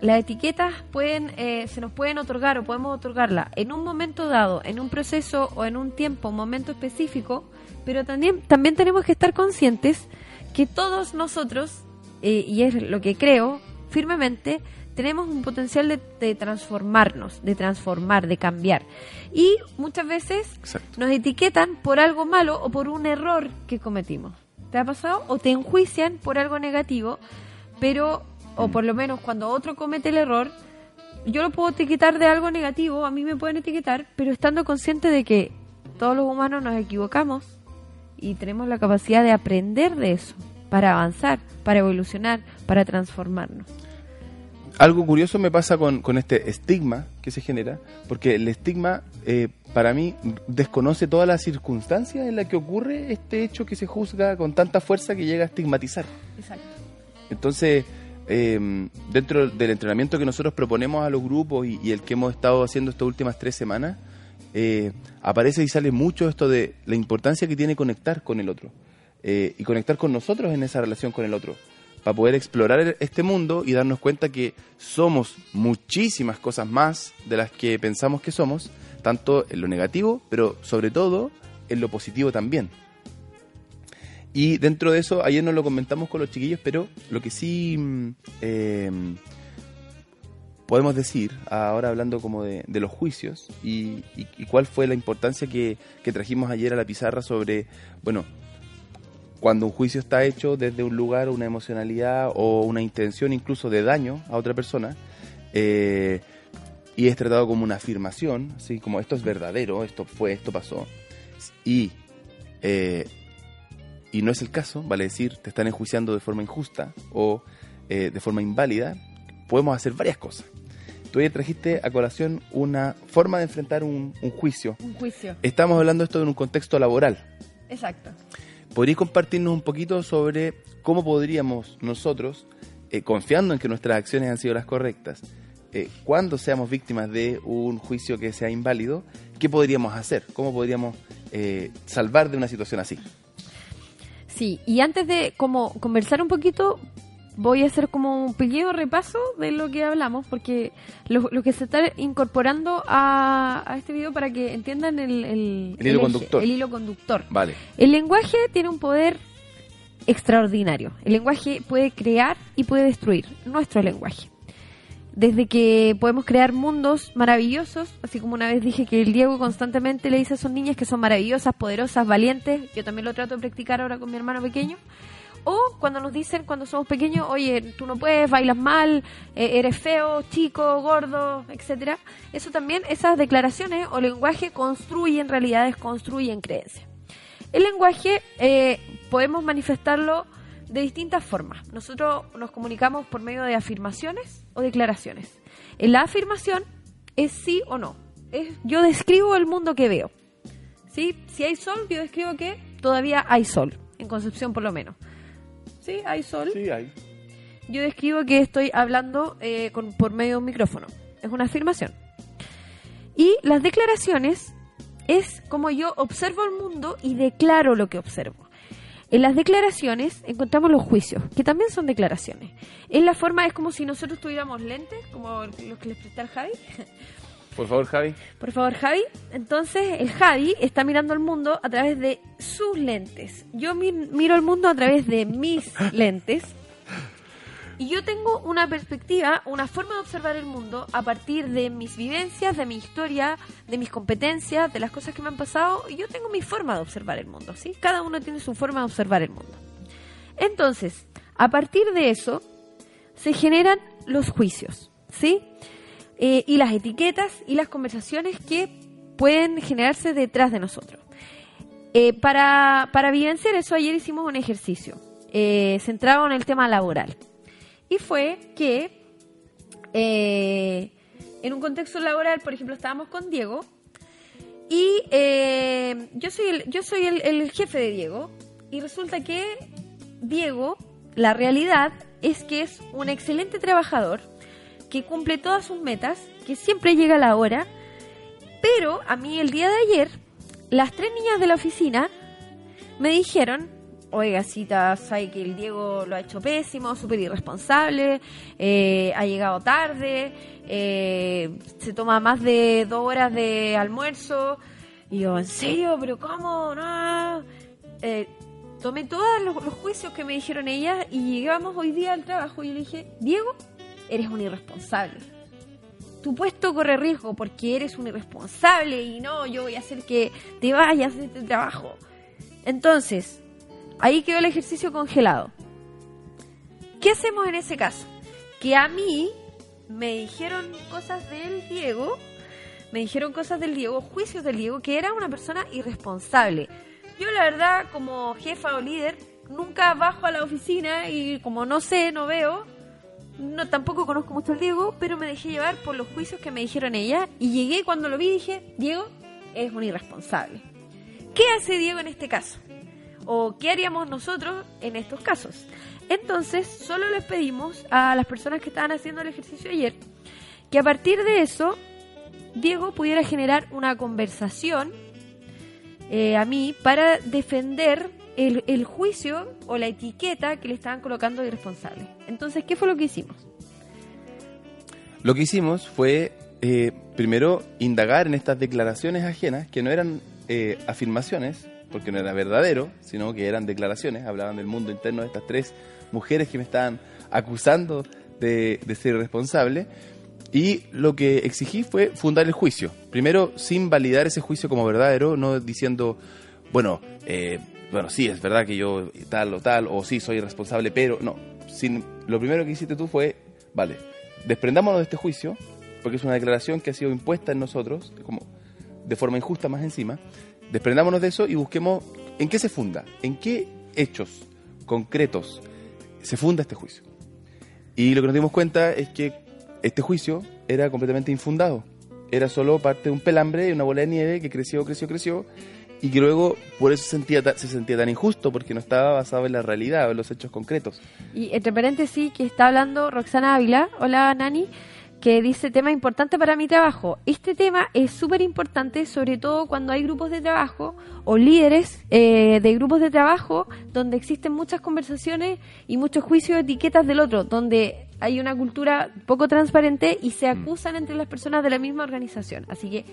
Speaker 2: las etiquetas pueden, eh, se nos pueden otorgar o podemos otorgarla en un momento dado, en un proceso o en un tiempo, un momento específico, pero también, también tenemos que estar conscientes que todos nosotros, eh, y es lo que creo firmemente, tenemos un potencial de, transformarnos, de transformar, de cambiar. Y muchas veces nos etiquetan por algo malo o por un error que cometimos. ¿Te ha pasado? O te enjuician por algo negativo, pero, o por lo menos cuando otro comete el error, yo lo puedo etiquetar de algo negativo, a mí me pueden etiquetar, pero estando consciente de que todos los humanos nos equivocamos y tenemos la capacidad de aprender de eso, para avanzar, para evolucionar, para transformarnos
Speaker 1: algo curioso me pasa con, este estigma que se genera, porque el estigma eh, para mí desconoce todas las circunstancias en las que ocurre este hecho que se juzga con tanta fuerza que llega a estigmatizar. Exacto. Entonces, em, dentro del entrenamiento que nosotros proponemos a los grupos y, el que hemos estado haciendo estas últimas tres semanas, eh, aparece y sale mucho esto de la importancia que tiene conectar con el otro eh, y conectar con nosotros en esa relación con el otro para poder explorar este mundo y darnos cuenta que somos muchísimas cosas más de las que pensamos que somos, tanto en lo negativo, pero sobre todo en lo positivo también. Y dentro de eso, ayer nos lo comentamos con los chiquillos, pero lo que sí mm, em, podemos decir, ahora hablando como de, los juicios, y, cuál fue la importancia que, que trajimos ayer a la pizarra sobre, bueno, cuando un juicio está hecho desde un lugar, una emocionalidad o una intención incluso de daño a otra persona, eh, y es tratado como una afirmación, así como esto es verdadero, esto fue, esto pasó, y, eh, y no es el caso, vale decir, te están enjuiciando de forma injusta o eh, de forma inválida, podemos hacer varias cosas. Tú ya trajiste a colación una forma de enfrentar un, un juicio.
Speaker 2: Un juicio.
Speaker 1: Estamos hablando de esto en un contexto laboral.
Speaker 2: Exacto.
Speaker 1: ¿Podrías compartirnos un poquito sobre cómo podríamos nosotros, eh, confiando en que nuestras acciones han sido las correctas, eh, cuando seamos víctimas de un juicio que sea inválido, qué podríamos hacer? ¿Cómo podríamos eh, salvar de una situación así?
Speaker 2: Sí, y antes de como conversar un poquito, voy a hacer como un pequeño repaso de lo que hablamos, porque lo, que se está incorporando a, este video para que entiendan el,
Speaker 1: el, hilo conductor.
Speaker 2: el hilo conductor.
Speaker 1: Vale.
Speaker 2: El lenguaje tiene un poder extraordinario. El lenguaje puede crear y puede destruir nuestro lenguaje. Desde que podemos crear mundos maravillosos, así como una vez dije que el Diego constantemente le dice a sus niñas que son maravillosas, poderosas, valientes, yo también lo trato de practicar ahora con mi hermano pequeño. O cuando nos dicen cuando somos pequeños, oye, tú no puedes, bailas mal, eh, eres feo, chico, gordo, etcétera. Eso también, esas declaraciones o lenguaje construyen realidades, construyen creencias. El lenguaje eh, podemos manifestarlo de distintas formas. Nosotros nos comunicamos por medio de afirmaciones o declaraciones. En la afirmación es sí o no. Es, yo describo el mundo que veo. ¿Sí? Si hay sol, yo describo que todavía hay sol, en Concepción por lo menos. Sí, hay sol.
Speaker 1: Sí, hay.
Speaker 2: Yo describo que estoy hablando eh, con, por medio de un micrófono. Es una afirmación. Y las declaraciones es como yo observo el mundo y declaro lo que observo. En las declaraciones encontramos los juicios, que también son declaraciones. En la forma es como si nosotros tuviéramos lentes, como los que les presta el Javi.
Speaker 1: Por favor, Javi.
Speaker 2: Por favor, Javi. Entonces, el Javi está mirando el mundo a través de sus lentes. Yo miro el mundo a través de mis [LAUGHS] lentes. Y yo tengo una perspectiva, una forma de observar el mundo a partir de mis vivencias, de mi historia, de mis competencias, de las cosas que me han pasado. Y yo tengo mi forma de observar el mundo, ¿sí? Cada uno tiene su forma de observar el mundo. Entonces, a partir de eso, se generan los juicios, ¿sí? Eh, y las etiquetas y las conversaciones que pueden generarse detrás de nosotros. eh, para, para vivenciar eso, ayer hicimos un ejercicio eh, centrado en el tema laboral. Y fue que eh, en un contexto laboral, por ejemplo, estábamos con Diego y yo soy, yo soy el jefe de Diego y resulta que Diego, la realidad es que es un excelente trabajador, que cumple todas sus metas, que siempre llega a la hora, pero a mí el día de ayer, las tres niñas de la oficina me dijeron, oiga, cita, sabe que el Diego lo ha hecho pésimo, súper irresponsable, eh, ha llegado tarde, eh, se toma más de dos horas de almuerzo. Y yo, ¿en serio? ¿Pero cómo? No. Eh, tomé todos los, juicios que me dijeron ellas y llegamos hoy día al trabajo y dije, Diego, eres un irresponsable. Tu puesto corre riesgo porque eres un irresponsable y no, yo voy a hacer que te vayas de este trabajo. Entonces, ahí quedó el ejercicio congelado. ¿Qué hacemos en ese caso? Que a mí me dijeron cosas del Diego, me dijeron cosas del Diego, juicios del Diego, que era una persona irresponsable. Yo la verdad, como jefa o líder, nunca bajo a la oficina y como no sé, no veo, no tampoco conozco mucho al Diego, pero me dejé llevar por los juicios que me dijeron ella y llegué cuando lo vi y dije, Diego, eres un irresponsable. ¿Qué hace Diego en este caso? ¿O qué haríamos nosotros en estos casos? Entonces, solo les pedimos a las personas que estaban haciendo el ejercicio ayer que a partir de eso, Diego pudiera generar una conversación eh, a mí para defender el, juicio o la etiqueta que le estaban colocando de irresponsable. Entonces, ¿qué fue lo que hicimos?
Speaker 1: Lo que hicimos fue, eh, primero, indagar en estas declaraciones ajenas, que no eran eh, afirmaciones, porque no era verdadero, sino que eran declaraciones, hablaban del mundo interno de estas tres mujeres que me estaban acusando de, de ser irresponsable. Y lo que exigí fue fundar el juicio. Primero, sin validar ese juicio como verdadero, no diciendo, bueno, eh, bueno, sí, es verdad que yo tal o tal, o sí, soy irresponsable, pero no. Sin, lo primero que hiciste tú fue, vale, desprendámonos de este juicio, porque es una declaración que ha sido impuesta en nosotros, como de forma injusta más encima. Desprendámonos de eso y busquemos en qué se funda, en qué hechos concretos se funda este juicio. Y lo que nos dimos cuenta es que este juicio era completamente infundado. Era solo parte de un pelambre y una bola de nieve que creció, creció, creció y que luego por eso se sentía, se sentía tan injusto porque no estaba basado en la realidad, en los hechos concretos.
Speaker 2: Y entre paréntesis que está hablando Roxana Ávila, hola Nani, que dice tema importante para mi trabajo. Este tema es súper importante, sobre todo cuando hay grupos de trabajo o líderes eh, de grupos de trabajo donde existen muchas conversaciones y muchos juicios de etiquetas del otro, donde hay una cultura poco transparente y se acusan entre las personas de la misma organización. Así que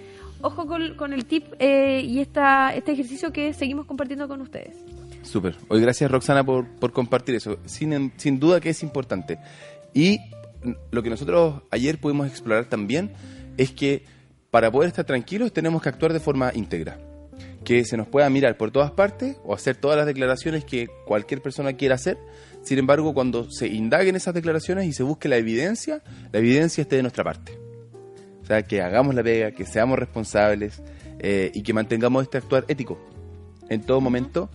Speaker 2: ojo con, con el tip eh, y esta, este ejercicio que seguimos compartiendo con ustedes.
Speaker 1: Súper. Hoy gracias Roxana por, por compartir eso. Sin, sin duda que es importante. Y lo que nosotros ayer pudimos explorar también es que para poder estar tranquilos tenemos que actuar de forma íntegra. Que se nos pueda mirar por todas partes o hacer todas las declaraciones que cualquier persona quiera hacer. Sin embargo, cuando se indaguen esas declaraciones y se busque la evidencia, la evidencia esté de nuestra parte. O sea, que hagamos la pega, que seamos responsables eh, y que mantengamos este actuar ético en todo momento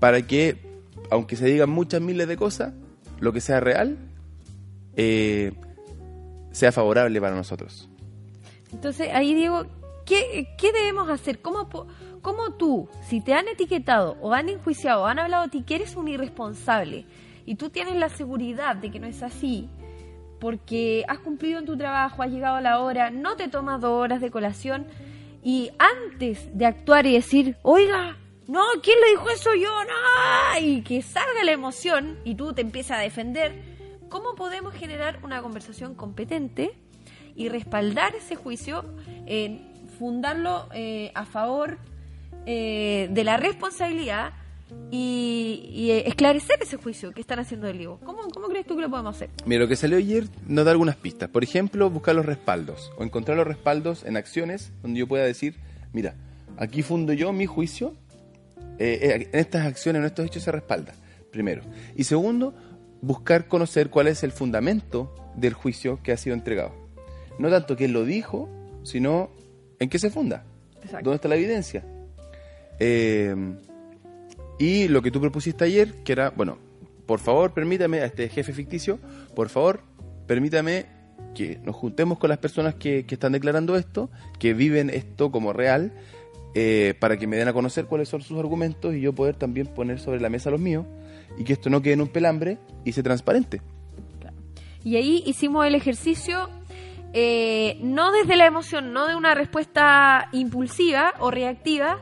Speaker 1: para que, aunque se digan muchas miles de cosas, lo que sea real eh, sea favorable para nosotros.
Speaker 2: Entonces, ahí digo, ¿qué, qué debemos hacer? ¿Cómo, ¿Cómo tú, si te han etiquetado o han enjuiciado o han hablado de ti que eres un irresponsable y tú tienes la seguridad de que no es así, porque has cumplido en tu trabajo, has llegado a la hora, no te tomas dos horas de colación y antes de actuar y decir, oiga, no, ¿quién le dijo eso yo? No, y que salga la emoción y tú te empiezas a defender ¿Cómo podemos generar una conversación competente y respaldar ese juicio, eh, fundarlo eh, a favor eh, de la responsabilidad y, y, esclarecer ese juicio que están haciendo del Diego? ¿Cómo, ¿Cómo crees tú que lo podemos hacer?
Speaker 1: Mira, lo que salió ayer nos da algunas pistas. Por ejemplo, buscar los respaldos o encontrar los respaldos en acciones donde yo pueda decir, mira, aquí fundo yo mi juicio, en estas acciones, en estos hechos se respalda, primero. Y segundo, buscar conocer cuál es el fundamento del juicio que ha sido entregado. No tanto quién lo dijo, sino en qué se funda. Exacto. ¿Dónde está la evidencia? Eh, Y lo que tú propusiste ayer, que era, bueno, por favor, permítame, a este jefe ficticio, por favor, permítame que nos juntemos con las personas que, que están declarando esto, que viven esto como real, eh, para que me den a conocer cuáles son sus argumentos y yo poder también poner sobre la mesa los míos y que esto no quede en un pelambre y sea transparente.
Speaker 2: Y ahí hicimos el ejercicio eh, no desde la emoción, no de una respuesta impulsiva o reactiva,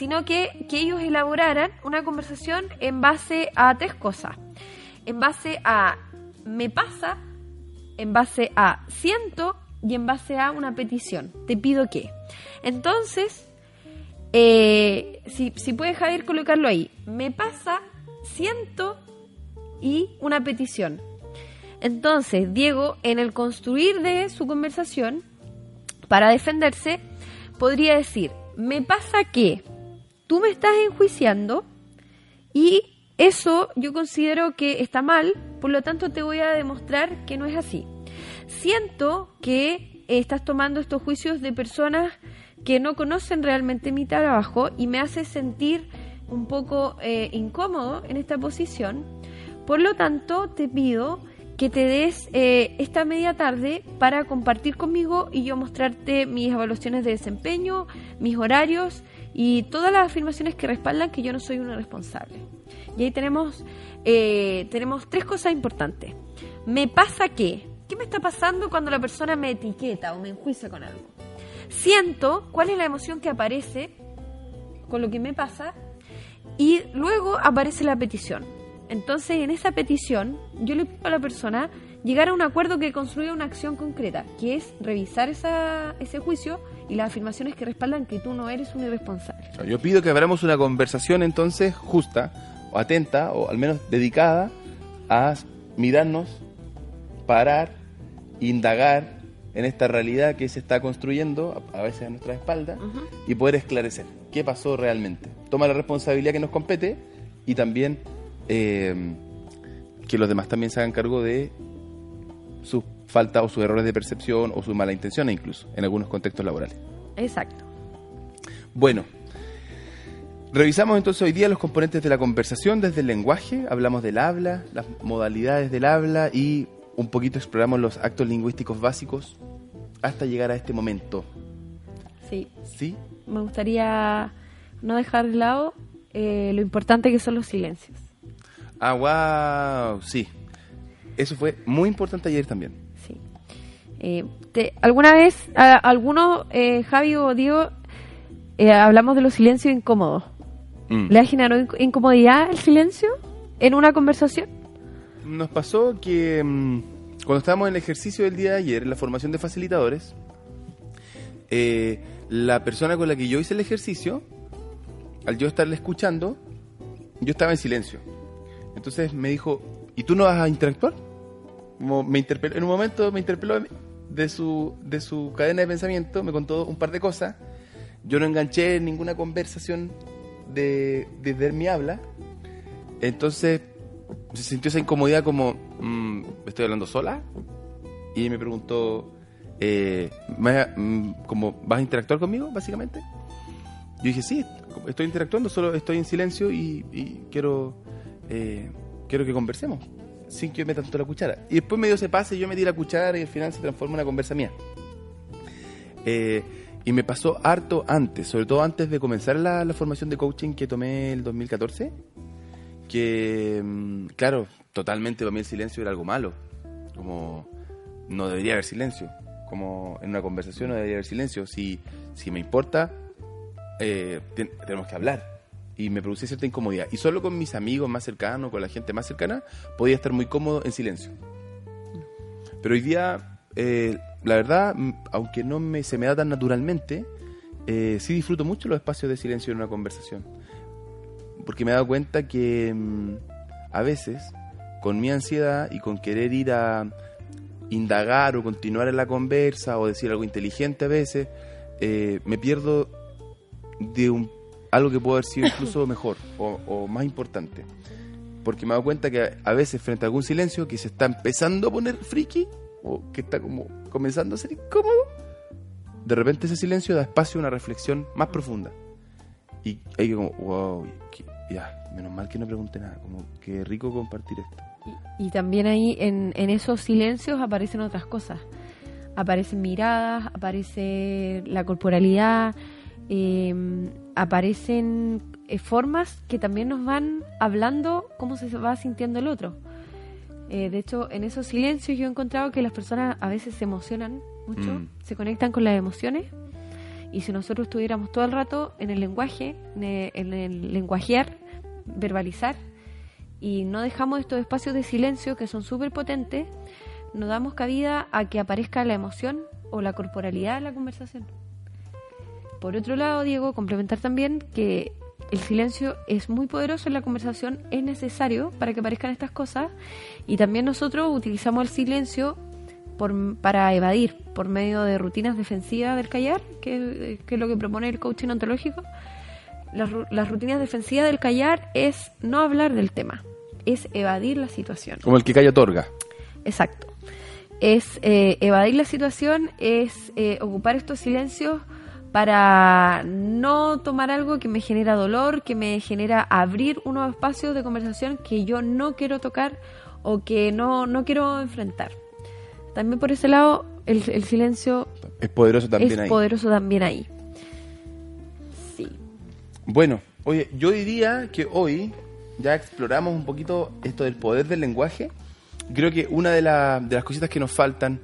Speaker 2: sino que, que ellos elaboraran una conversación en base a tres cosas. En base a me pasa, en base a siento y en base a una petición. Te pido que. Entonces, eh, si, si puede Javier colocarlo ahí. Me pasa, siento y una petición. Entonces, Diego, en el construir de su conversación, para defenderse, podría decir, me pasa que tú me estás enjuiciando y eso yo considero que está mal, por lo tanto te voy a demostrar que no es así. Siento que estás tomando estos juicios de personas que no conocen realmente mi trabajo y me hace sentir un poco eh, incómodo en esta posición. Por lo tanto, te pido que te des eh, esta media tarde para compartir conmigo y yo mostrarte mis evaluaciones de desempeño, mis horarios y todas las afirmaciones que respaldan que yo no soy una responsable. Y ahí tenemos, eh, tenemos tres cosas importantes. Me pasa que, ¿qué me está pasando cuando la persona me etiqueta o me enjuicia con algo? siento cuál es la emoción que aparece con lo que me pasa y luego aparece la petición. Entonces, en esa petición, yo le pido a la persona llegar a un acuerdo que construya una acción concreta, que es revisar esa, ese juicio y las afirmaciones que respaldan que tú no eres un irresponsable.
Speaker 1: Yo pido que abramos una conversación entonces justa o atenta o al menos dedicada a mirarnos, parar, indagar, en esta realidad que se está construyendo, a veces a nuestra espalda, y poder esclarecer qué pasó realmente. Toma la responsabilidad que nos compete y también eh, que los demás también se hagan cargo de sus faltas o sus errores de percepción o sus malas intenciones incluso, en algunos contextos laborales.
Speaker 2: Exacto.
Speaker 1: Bueno, revisamos entonces hoy día los componentes de la conversación desde el lenguaje, hablamos del habla, las modalidades del habla y un poquito exploramos los actos lingüísticos básicos hasta llegar a este momento.
Speaker 2: Sí.
Speaker 1: ¿Sí?
Speaker 2: Me gustaría no dejar de lado eh, lo importante que son los silencios.
Speaker 1: Ah, wow, sí. Eso fue muy importante ayer también.
Speaker 2: Sí. Eh, ¿Alguna vez, alguno, eh, Javi o Diego, eh, hablamos de los silencios incómodos? Mm. ¿Le ha generado incomodidad el silencio en una conversación?
Speaker 1: nos pasó que mm, cuando estábamos en el ejercicio del día de ayer, en la formación de facilitadores, eh, la persona con la que yo hice el ejercicio, al yo estarle escuchando, yo estaba en silencio. Entonces me dijo, ¿y tú no vas a interactuar? Me interpeló, en un momento me interpeló de su, de su cadena de pensamiento, me contó un par de cosas. Yo no enganché en ninguna conversación de, de mi habla. Entonces se sintió esa incomodidad como, mm, ¿estoy hablando sola? Y me preguntó, eh, mm, como, ¿vas a interactuar conmigo, básicamente? Yo dije, sí, estoy interactuando, solo estoy en silencio y, quiero, eh, quiero que conversemos, sin que yo meta tanto la cuchara. Y después medio se pase, yo metí la cuchara y al final se transforma en una conversa mía. Eh, y me pasó harto antes, sobre todo antes de comenzar la, formación de coaching que tomé el 2014 que, mm, claro, totalmente para mí el silencio era algo malo. Como no debería haber silencio. Como en una conversación no debería haber silencio. Si, si me importa, eh, tenemos que hablar. Y me producía cierta incomodidad. Y solo con mis amigos más cercanos, con la gente más cercana, podía estar muy cómodo en silencio. Pero hoy día, eh, la verdad, aunque no me, se me da tan naturalmente, eh, sí disfruto mucho los espacios de silencio en una conversación porque me he dado cuenta que mm, a veces con mi ansiedad y con querer ir a indagar o continuar en la conversa o decir algo inteligente a veces, eh, me pierdo de un, algo que puede haber sido [LAUGHS] incluso mejor o, más importante. Porque me he dado cuenta que a veces frente a algún silencio que se está empezando a poner friki o que está como comenzando a ser incómodo, de repente ese silencio da espacio a una reflexión más profunda. Y hay como, wow, Ya, menos mal que no pregunte nada, como que rico compartir esto.
Speaker 2: Y, y también ahí en, en esos silencios aparecen otras cosas. Aparecen miradas, aparece la corporalidad, eh, aparecen eh, formas que también nos van hablando cómo se va sintiendo el otro. Eh, de hecho, en esos silencios yo he encontrado que las personas a veces se emocionan mucho,
Speaker 1: Mm.
Speaker 2: se conectan con las emociones. Y si nosotros estuviéramos todo el rato en el lenguaje, en el, en el lenguajear, verbalizar, y no dejamos estos espacios de silencio que son súper potentes, no damos cabida a que aparezca la emoción o la corporalidad en la conversación. Por otro lado, Diego, complementar también que el silencio es muy poderoso en la conversación, es necesario para que aparezcan estas cosas y también nosotros utilizamos el silencio por, para evadir por medio de rutinas defensivas del callar, que, que es lo que propone el coaching ontológico. Las, las rutinas defensivas del callar es no hablar del tema, es evadir la situación.
Speaker 1: Como el que calla otorga.
Speaker 2: Exacto. Es eh, evadir la situación, es eh, ocupar estos silencios para no tomar algo que me genera dolor, que me genera abrir unos espacios de conversación que yo no quiero tocar o que no, no quiero enfrentar. También por ese lado, el, el silencio
Speaker 1: Es poderoso también
Speaker 2: es
Speaker 1: ahí.
Speaker 2: poderoso también ahí. Sí.
Speaker 1: Bueno, oye, yo diría que hoy ya exploramos un poquito esto del poder del lenguaje. Creo que una de, la- de las cositas que nos faltan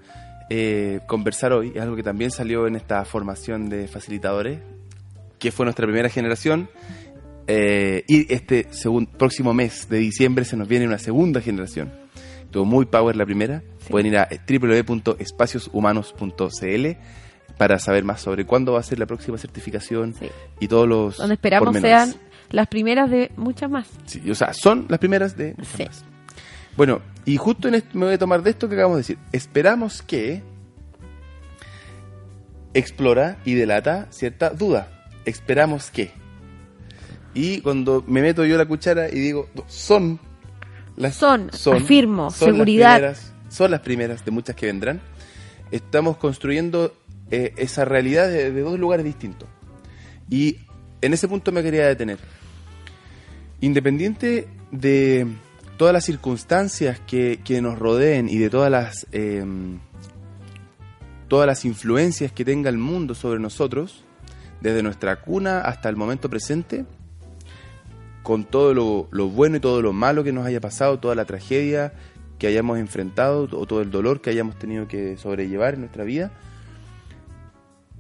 Speaker 1: eh, conversar hoy es algo que también salió en esta formación de facilitadores, que fue nuestra primera generación. eh, y este próximo mes de diciembre se nos viene una segunda generación. Estuvo muy power la primera.
Speaker 2: Sí.
Speaker 1: Pueden ir a www.espacioshumanos.cl para saber más sobre cuándo va a ser la próxima certificación
Speaker 2: Sí.
Speaker 1: y todos los
Speaker 2: Donde esperamos
Speaker 1: pormenores.
Speaker 2: sean las primeras de muchas más.
Speaker 1: Sí, o sea, son las primeras de muchas
Speaker 2: Sí.
Speaker 1: más. Bueno, y justo en esto me voy a tomar de esto que acabamos de decir. Esperamos que explora y delata cierta duda. Esperamos que. Y cuando me meto yo la cuchara y digo, son las
Speaker 2: Son, afirmo,
Speaker 1: son las
Speaker 2: seguridad.
Speaker 1: primeras- son las primeras de muchas que vendrán. Estamos construyendo eh, esa realidad de, de dos lugares distintos. Y en ese punto me quería detener. Independiente de todas las circunstancias que, que nos rodeen y de todas las eh, todas las influencias que tenga el mundo sobre nosotros, desde nuestra cuna hasta el momento presente, con todo lo, lo bueno y todo lo malo que nos haya pasado, toda la tragedia que hayamos enfrentado o todo el dolor que hayamos tenido que sobrellevar en nuestra vida,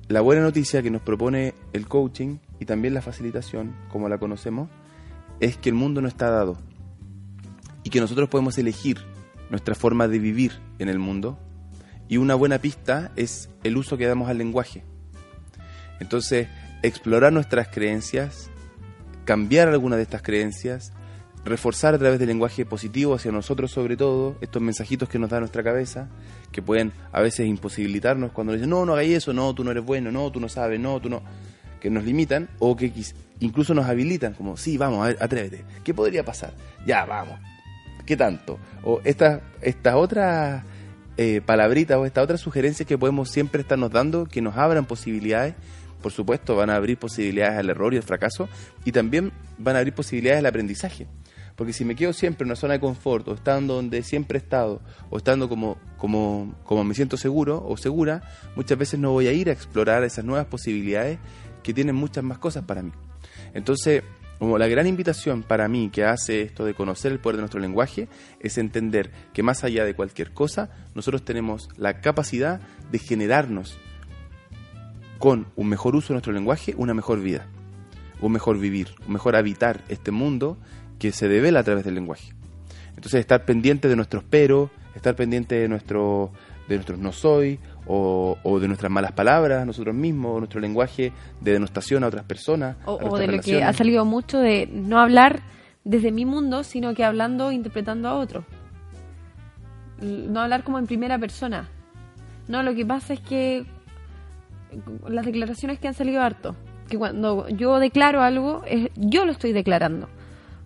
Speaker 1: la buena noticia que nos propone el coaching y también la facilitación, como la conocemos, es que el mundo no está dado y que nosotros podemos elegir nuestra forma de vivir en el mundo y una buena pista es el uso que damos al lenguaje. Entonces, explorar nuestras creencias, cambiar alguna de estas creencias, reforzar a través del lenguaje positivo hacia nosotros sobre todo, estos mensajitos que nos da nuestra cabeza, que pueden a veces imposibilitarnos cuando nos dicen, no, no hagáis eso, no, tú no eres bueno, no, tú no sabes, no, tú no, que nos limitan o que incluso nos habilitan, como, sí, vamos, a ver, atrévete, ¿qué podría pasar? Ya, vamos, ¿qué tanto? O estas estas otras eh, palabritas o estas otras sugerencias que podemos siempre estarnos dando, que nos abran posibilidades, por supuesto van a abrir posibilidades al error y al fracaso, y también van a abrir posibilidades al aprendizaje. Porque si me quedo siempre en una zona de confort, o estando donde siempre he estado, o estando como, como, como me siento seguro o segura, muchas veces no voy a ir a explorar esas nuevas posibilidades que tienen muchas más cosas para mí. Entonces, como la gran invitación para mí que hace esto de conocer el poder de nuestro lenguaje es entender que más allá de cualquier cosa, nosotros tenemos la capacidad de generarnos con un mejor uso de nuestro lenguaje una mejor vida, un mejor vivir, un mejor habitar este mundo que se devela a través del lenguaje. Entonces, estar pendiente de nuestros pero, estar pendiente de nuestro de nuestros no soy o, o de nuestras malas palabras nosotros mismos, o nuestro lenguaje de denostación a otras personas.
Speaker 2: O, de lo que ha salido mucho de no hablar desde mi mundo, sino que hablando, interpretando a otro. No hablar como en primera persona. No, lo que pasa es que las declaraciones que han salido harto, que cuando yo declaro algo, es, yo lo estoy declarando.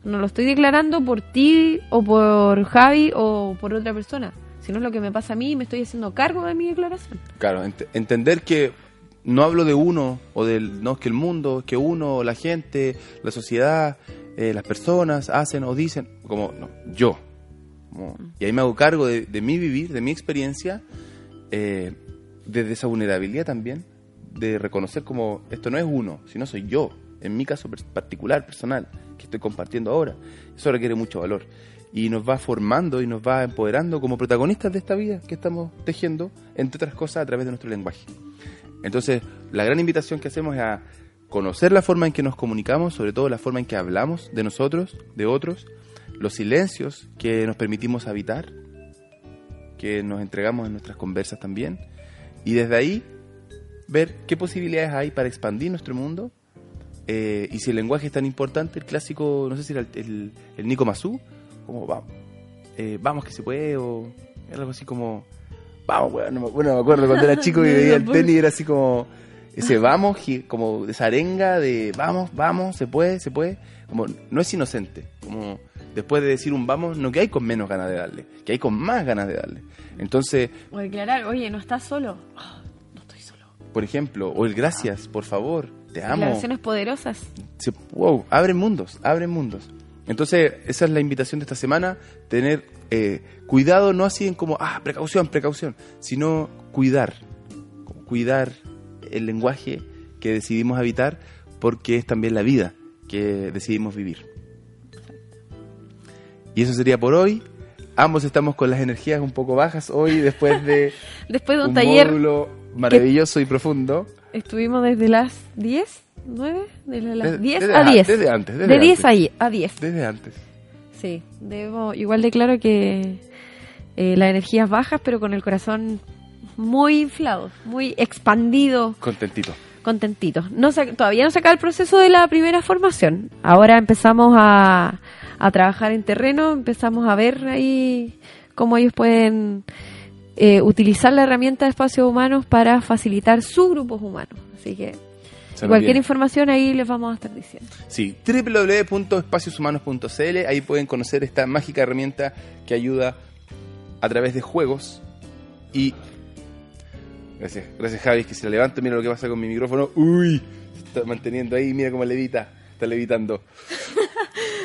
Speaker 2: No lo estoy declarando por ti o por Javi o por otra persona, sino es lo que me pasa a mí me estoy haciendo cargo de mi declaración.
Speaker 1: Claro, ent- entender que no hablo de uno o del no es que el mundo, es que uno, la gente, la sociedad, eh, las personas hacen o dicen, como, no, yo. Como- y ahí me hago cargo de, de mi vivir, de mi experiencia, eh, desde esa vulnerabilidad también, de reconocer como esto no es uno, sino soy yo, en mi caso particular, personal, que estoy compartiendo ahora. Eso requiere mucho valor. Y nos va formando y nos va empoderando como protagonistas de esta vida que estamos tejiendo, entre otras cosas, a través de nuestro lenguaje. Entonces, la gran invitación que hacemos es a conocer la forma en que nos comunicamos, sobre todo la forma en que hablamos de nosotros, de otros, los silencios que nos permitimos habitar, que nos entregamos en nuestras conversas también, y desde ahí ver qué posibilidades hay para expandir nuestro mundo, eh, y si el lenguaje es tan importante, el clásico, no sé si era el, el, el Nico Mazú, como vamos, eh, vamos que se puede, o algo así como, vamos, weón, no me, bueno, me acuerdo cuando era [LAUGHS] chico y veía el tenis, era así como, ese vamos, como de esa arenga de vamos, vamos, se puede, se puede, como no es inocente, como después de decir un vamos, no que hay con menos ganas de darle, que hay con más ganas de darle. Entonces,
Speaker 2: O declarar, oye, no estás solo. Ah, no estoy solo.
Speaker 1: por ejemplo, o el gracias, por favor, te amo.
Speaker 2: Declaraciones poderosas.
Speaker 1: wow, abren mundos, abren mundos. Entonces, esa es la invitación de esta semana, tener eh, cuidado, no así en como, ah, precaución, precaución, sino cuidar, cuidar el lenguaje que decidimos habitar, porque es también la vida que decidimos vivir. Y eso sería por hoy. Ambos estamos con las energías un poco bajas hoy, después de [LAUGHS]
Speaker 2: Después de un,
Speaker 1: un
Speaker 2: taller,
Speaker 1: maravilloso y profundo.
Speaker 2: estuvimos desde las 10, 9, de las
Speaker 1: Desde-
Speaker 2: 10
Speaker 1: desde
Speaker 2: a
Speaker 1: a-
Speaker 2: 10.
Speaker 1: desde antes, desde
Speaker 2: de 10
Speaker 1: antes.
Speaker 2: a, die- a 10.
Speaker 1: Desde antes.
Speaker 2: Sí, debo, igual declaro que eh, las energías bajas, pero con el corazón muy inflado, muy expandido,
Speaker 1: Contentito.
Speaker 2: contentito. No se- todavía no se acaba el proceso de la primera formación. Ahora empezamos a, a trabajar en terreno, empezamos a ver ahí cómo ellos pueden eh, utilizar la herramienta de espacios humanos para facilitar sus grupos humanos. Así que cualquier información ahí les vamos a estar diciendo.
Speaker 1: Sí, www.espacioshumanos.cl, ahí pueden conocer esta mágica herramienta que ayuda a través de juegos y... Gracias, gracias Javi, que se la levanto, mira lo que pasa con mi micrófono. Uy, se está manteniendo ahí, mira cómo levita, está levitando. [LAUGHS]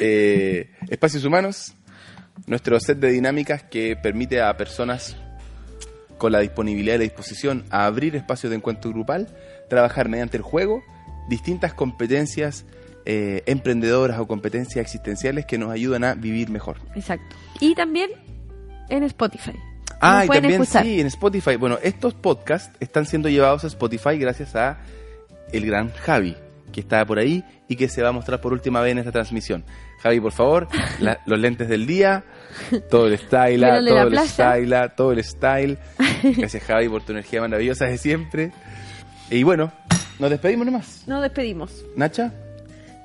Speaker 1: Eh, espacios Humanos, nuestro set de dinámicas que permite a personas con la disponibilidad y la disposición a abrir espacios de encuentro grupal, trabajar mediante el juego distintas competencias eh, emprendedoras o competencias existenciales que nos ayudan a vivir mejor.
Speaker 2: Exacto. Y también en Spotify.
Speaker 1: Ah, y también
Speaker 2: escuchar.
Speaker 1: sí, en Spotify. Bueno, estos podcasts están siendo llevados a Spotify gracias a el gran Javi, que está por ahí y que se va a mostrar por última vez en esta transmisión. Javi, por favor, la- [LAUGHS] los lentes del día, todo el style, todo el style, todo el style. Gracias Javi por tu energía maravillosa de siempre. Y bueno, nos despedimos nomás.
Speaker 2: Nos despedimos.
Speaker 1: Nacha,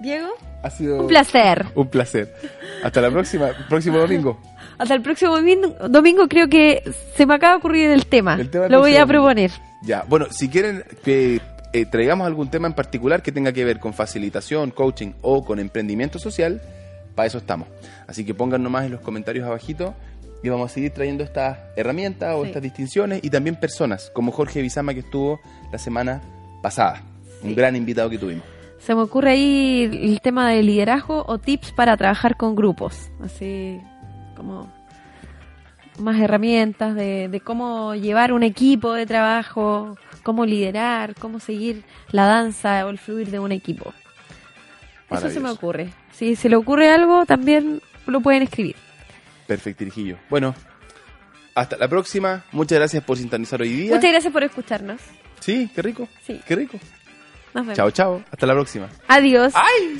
Speaker 2: Diego,
Speaker 1: ha sido
Speaker 2: un placer.
Speaker 1: un placer. Hasta la próxima, próximo [LAUGHS] domingo.
Speaker 2: Hasta el próximo domingo, domingo creo que se me acaba de ocurrir el tema.
Speaker 1: El tema del
Speaker 2: Lo voy a proponer.
Speaker 1: Ya, bueno, si quieren que eh, traigamos algún tema en particular que tenga que ver con facilitación, coaching o con emprendimiento social, para eso estamos. Así que pongan nomás en los comentarios abajito y vamos a seguir trayendo estas herramientas o
Speaker 2: Sí.
Speaker 1: estas distinciones y también personas, como Jorge Bizama que estuvo la semana pasada. Un gran invitado que tuvimos.
Speaker 2: Se me ocurre ahí el tema de liderazgo o tips para trabajar con grupos. Así como más herramientas de, de cómo llevar un equipo de trabajo, cómo liderar, cómo seguir la danza o el fluir de un equipo. Eso se me ocurre. Si se le ocurre algo, también lo pueden escribir.
Speaker 1: Perfecto, Irijillo. Bueno, hasta la próxima. Muchas gracias por sintonizar hoy día.
Speaker 2: Muchas gracias por escucharnos.
Speaker 1: Sí, qué rico.
Speaker 2: Sí.
Speaker 1: Qué rico.
Speaker 2: Nos vemos.
Speaker 1: Chao, chao. Hasta la próxima.
Speaker 2: Adiós.
Speaker 1: ¡Ay!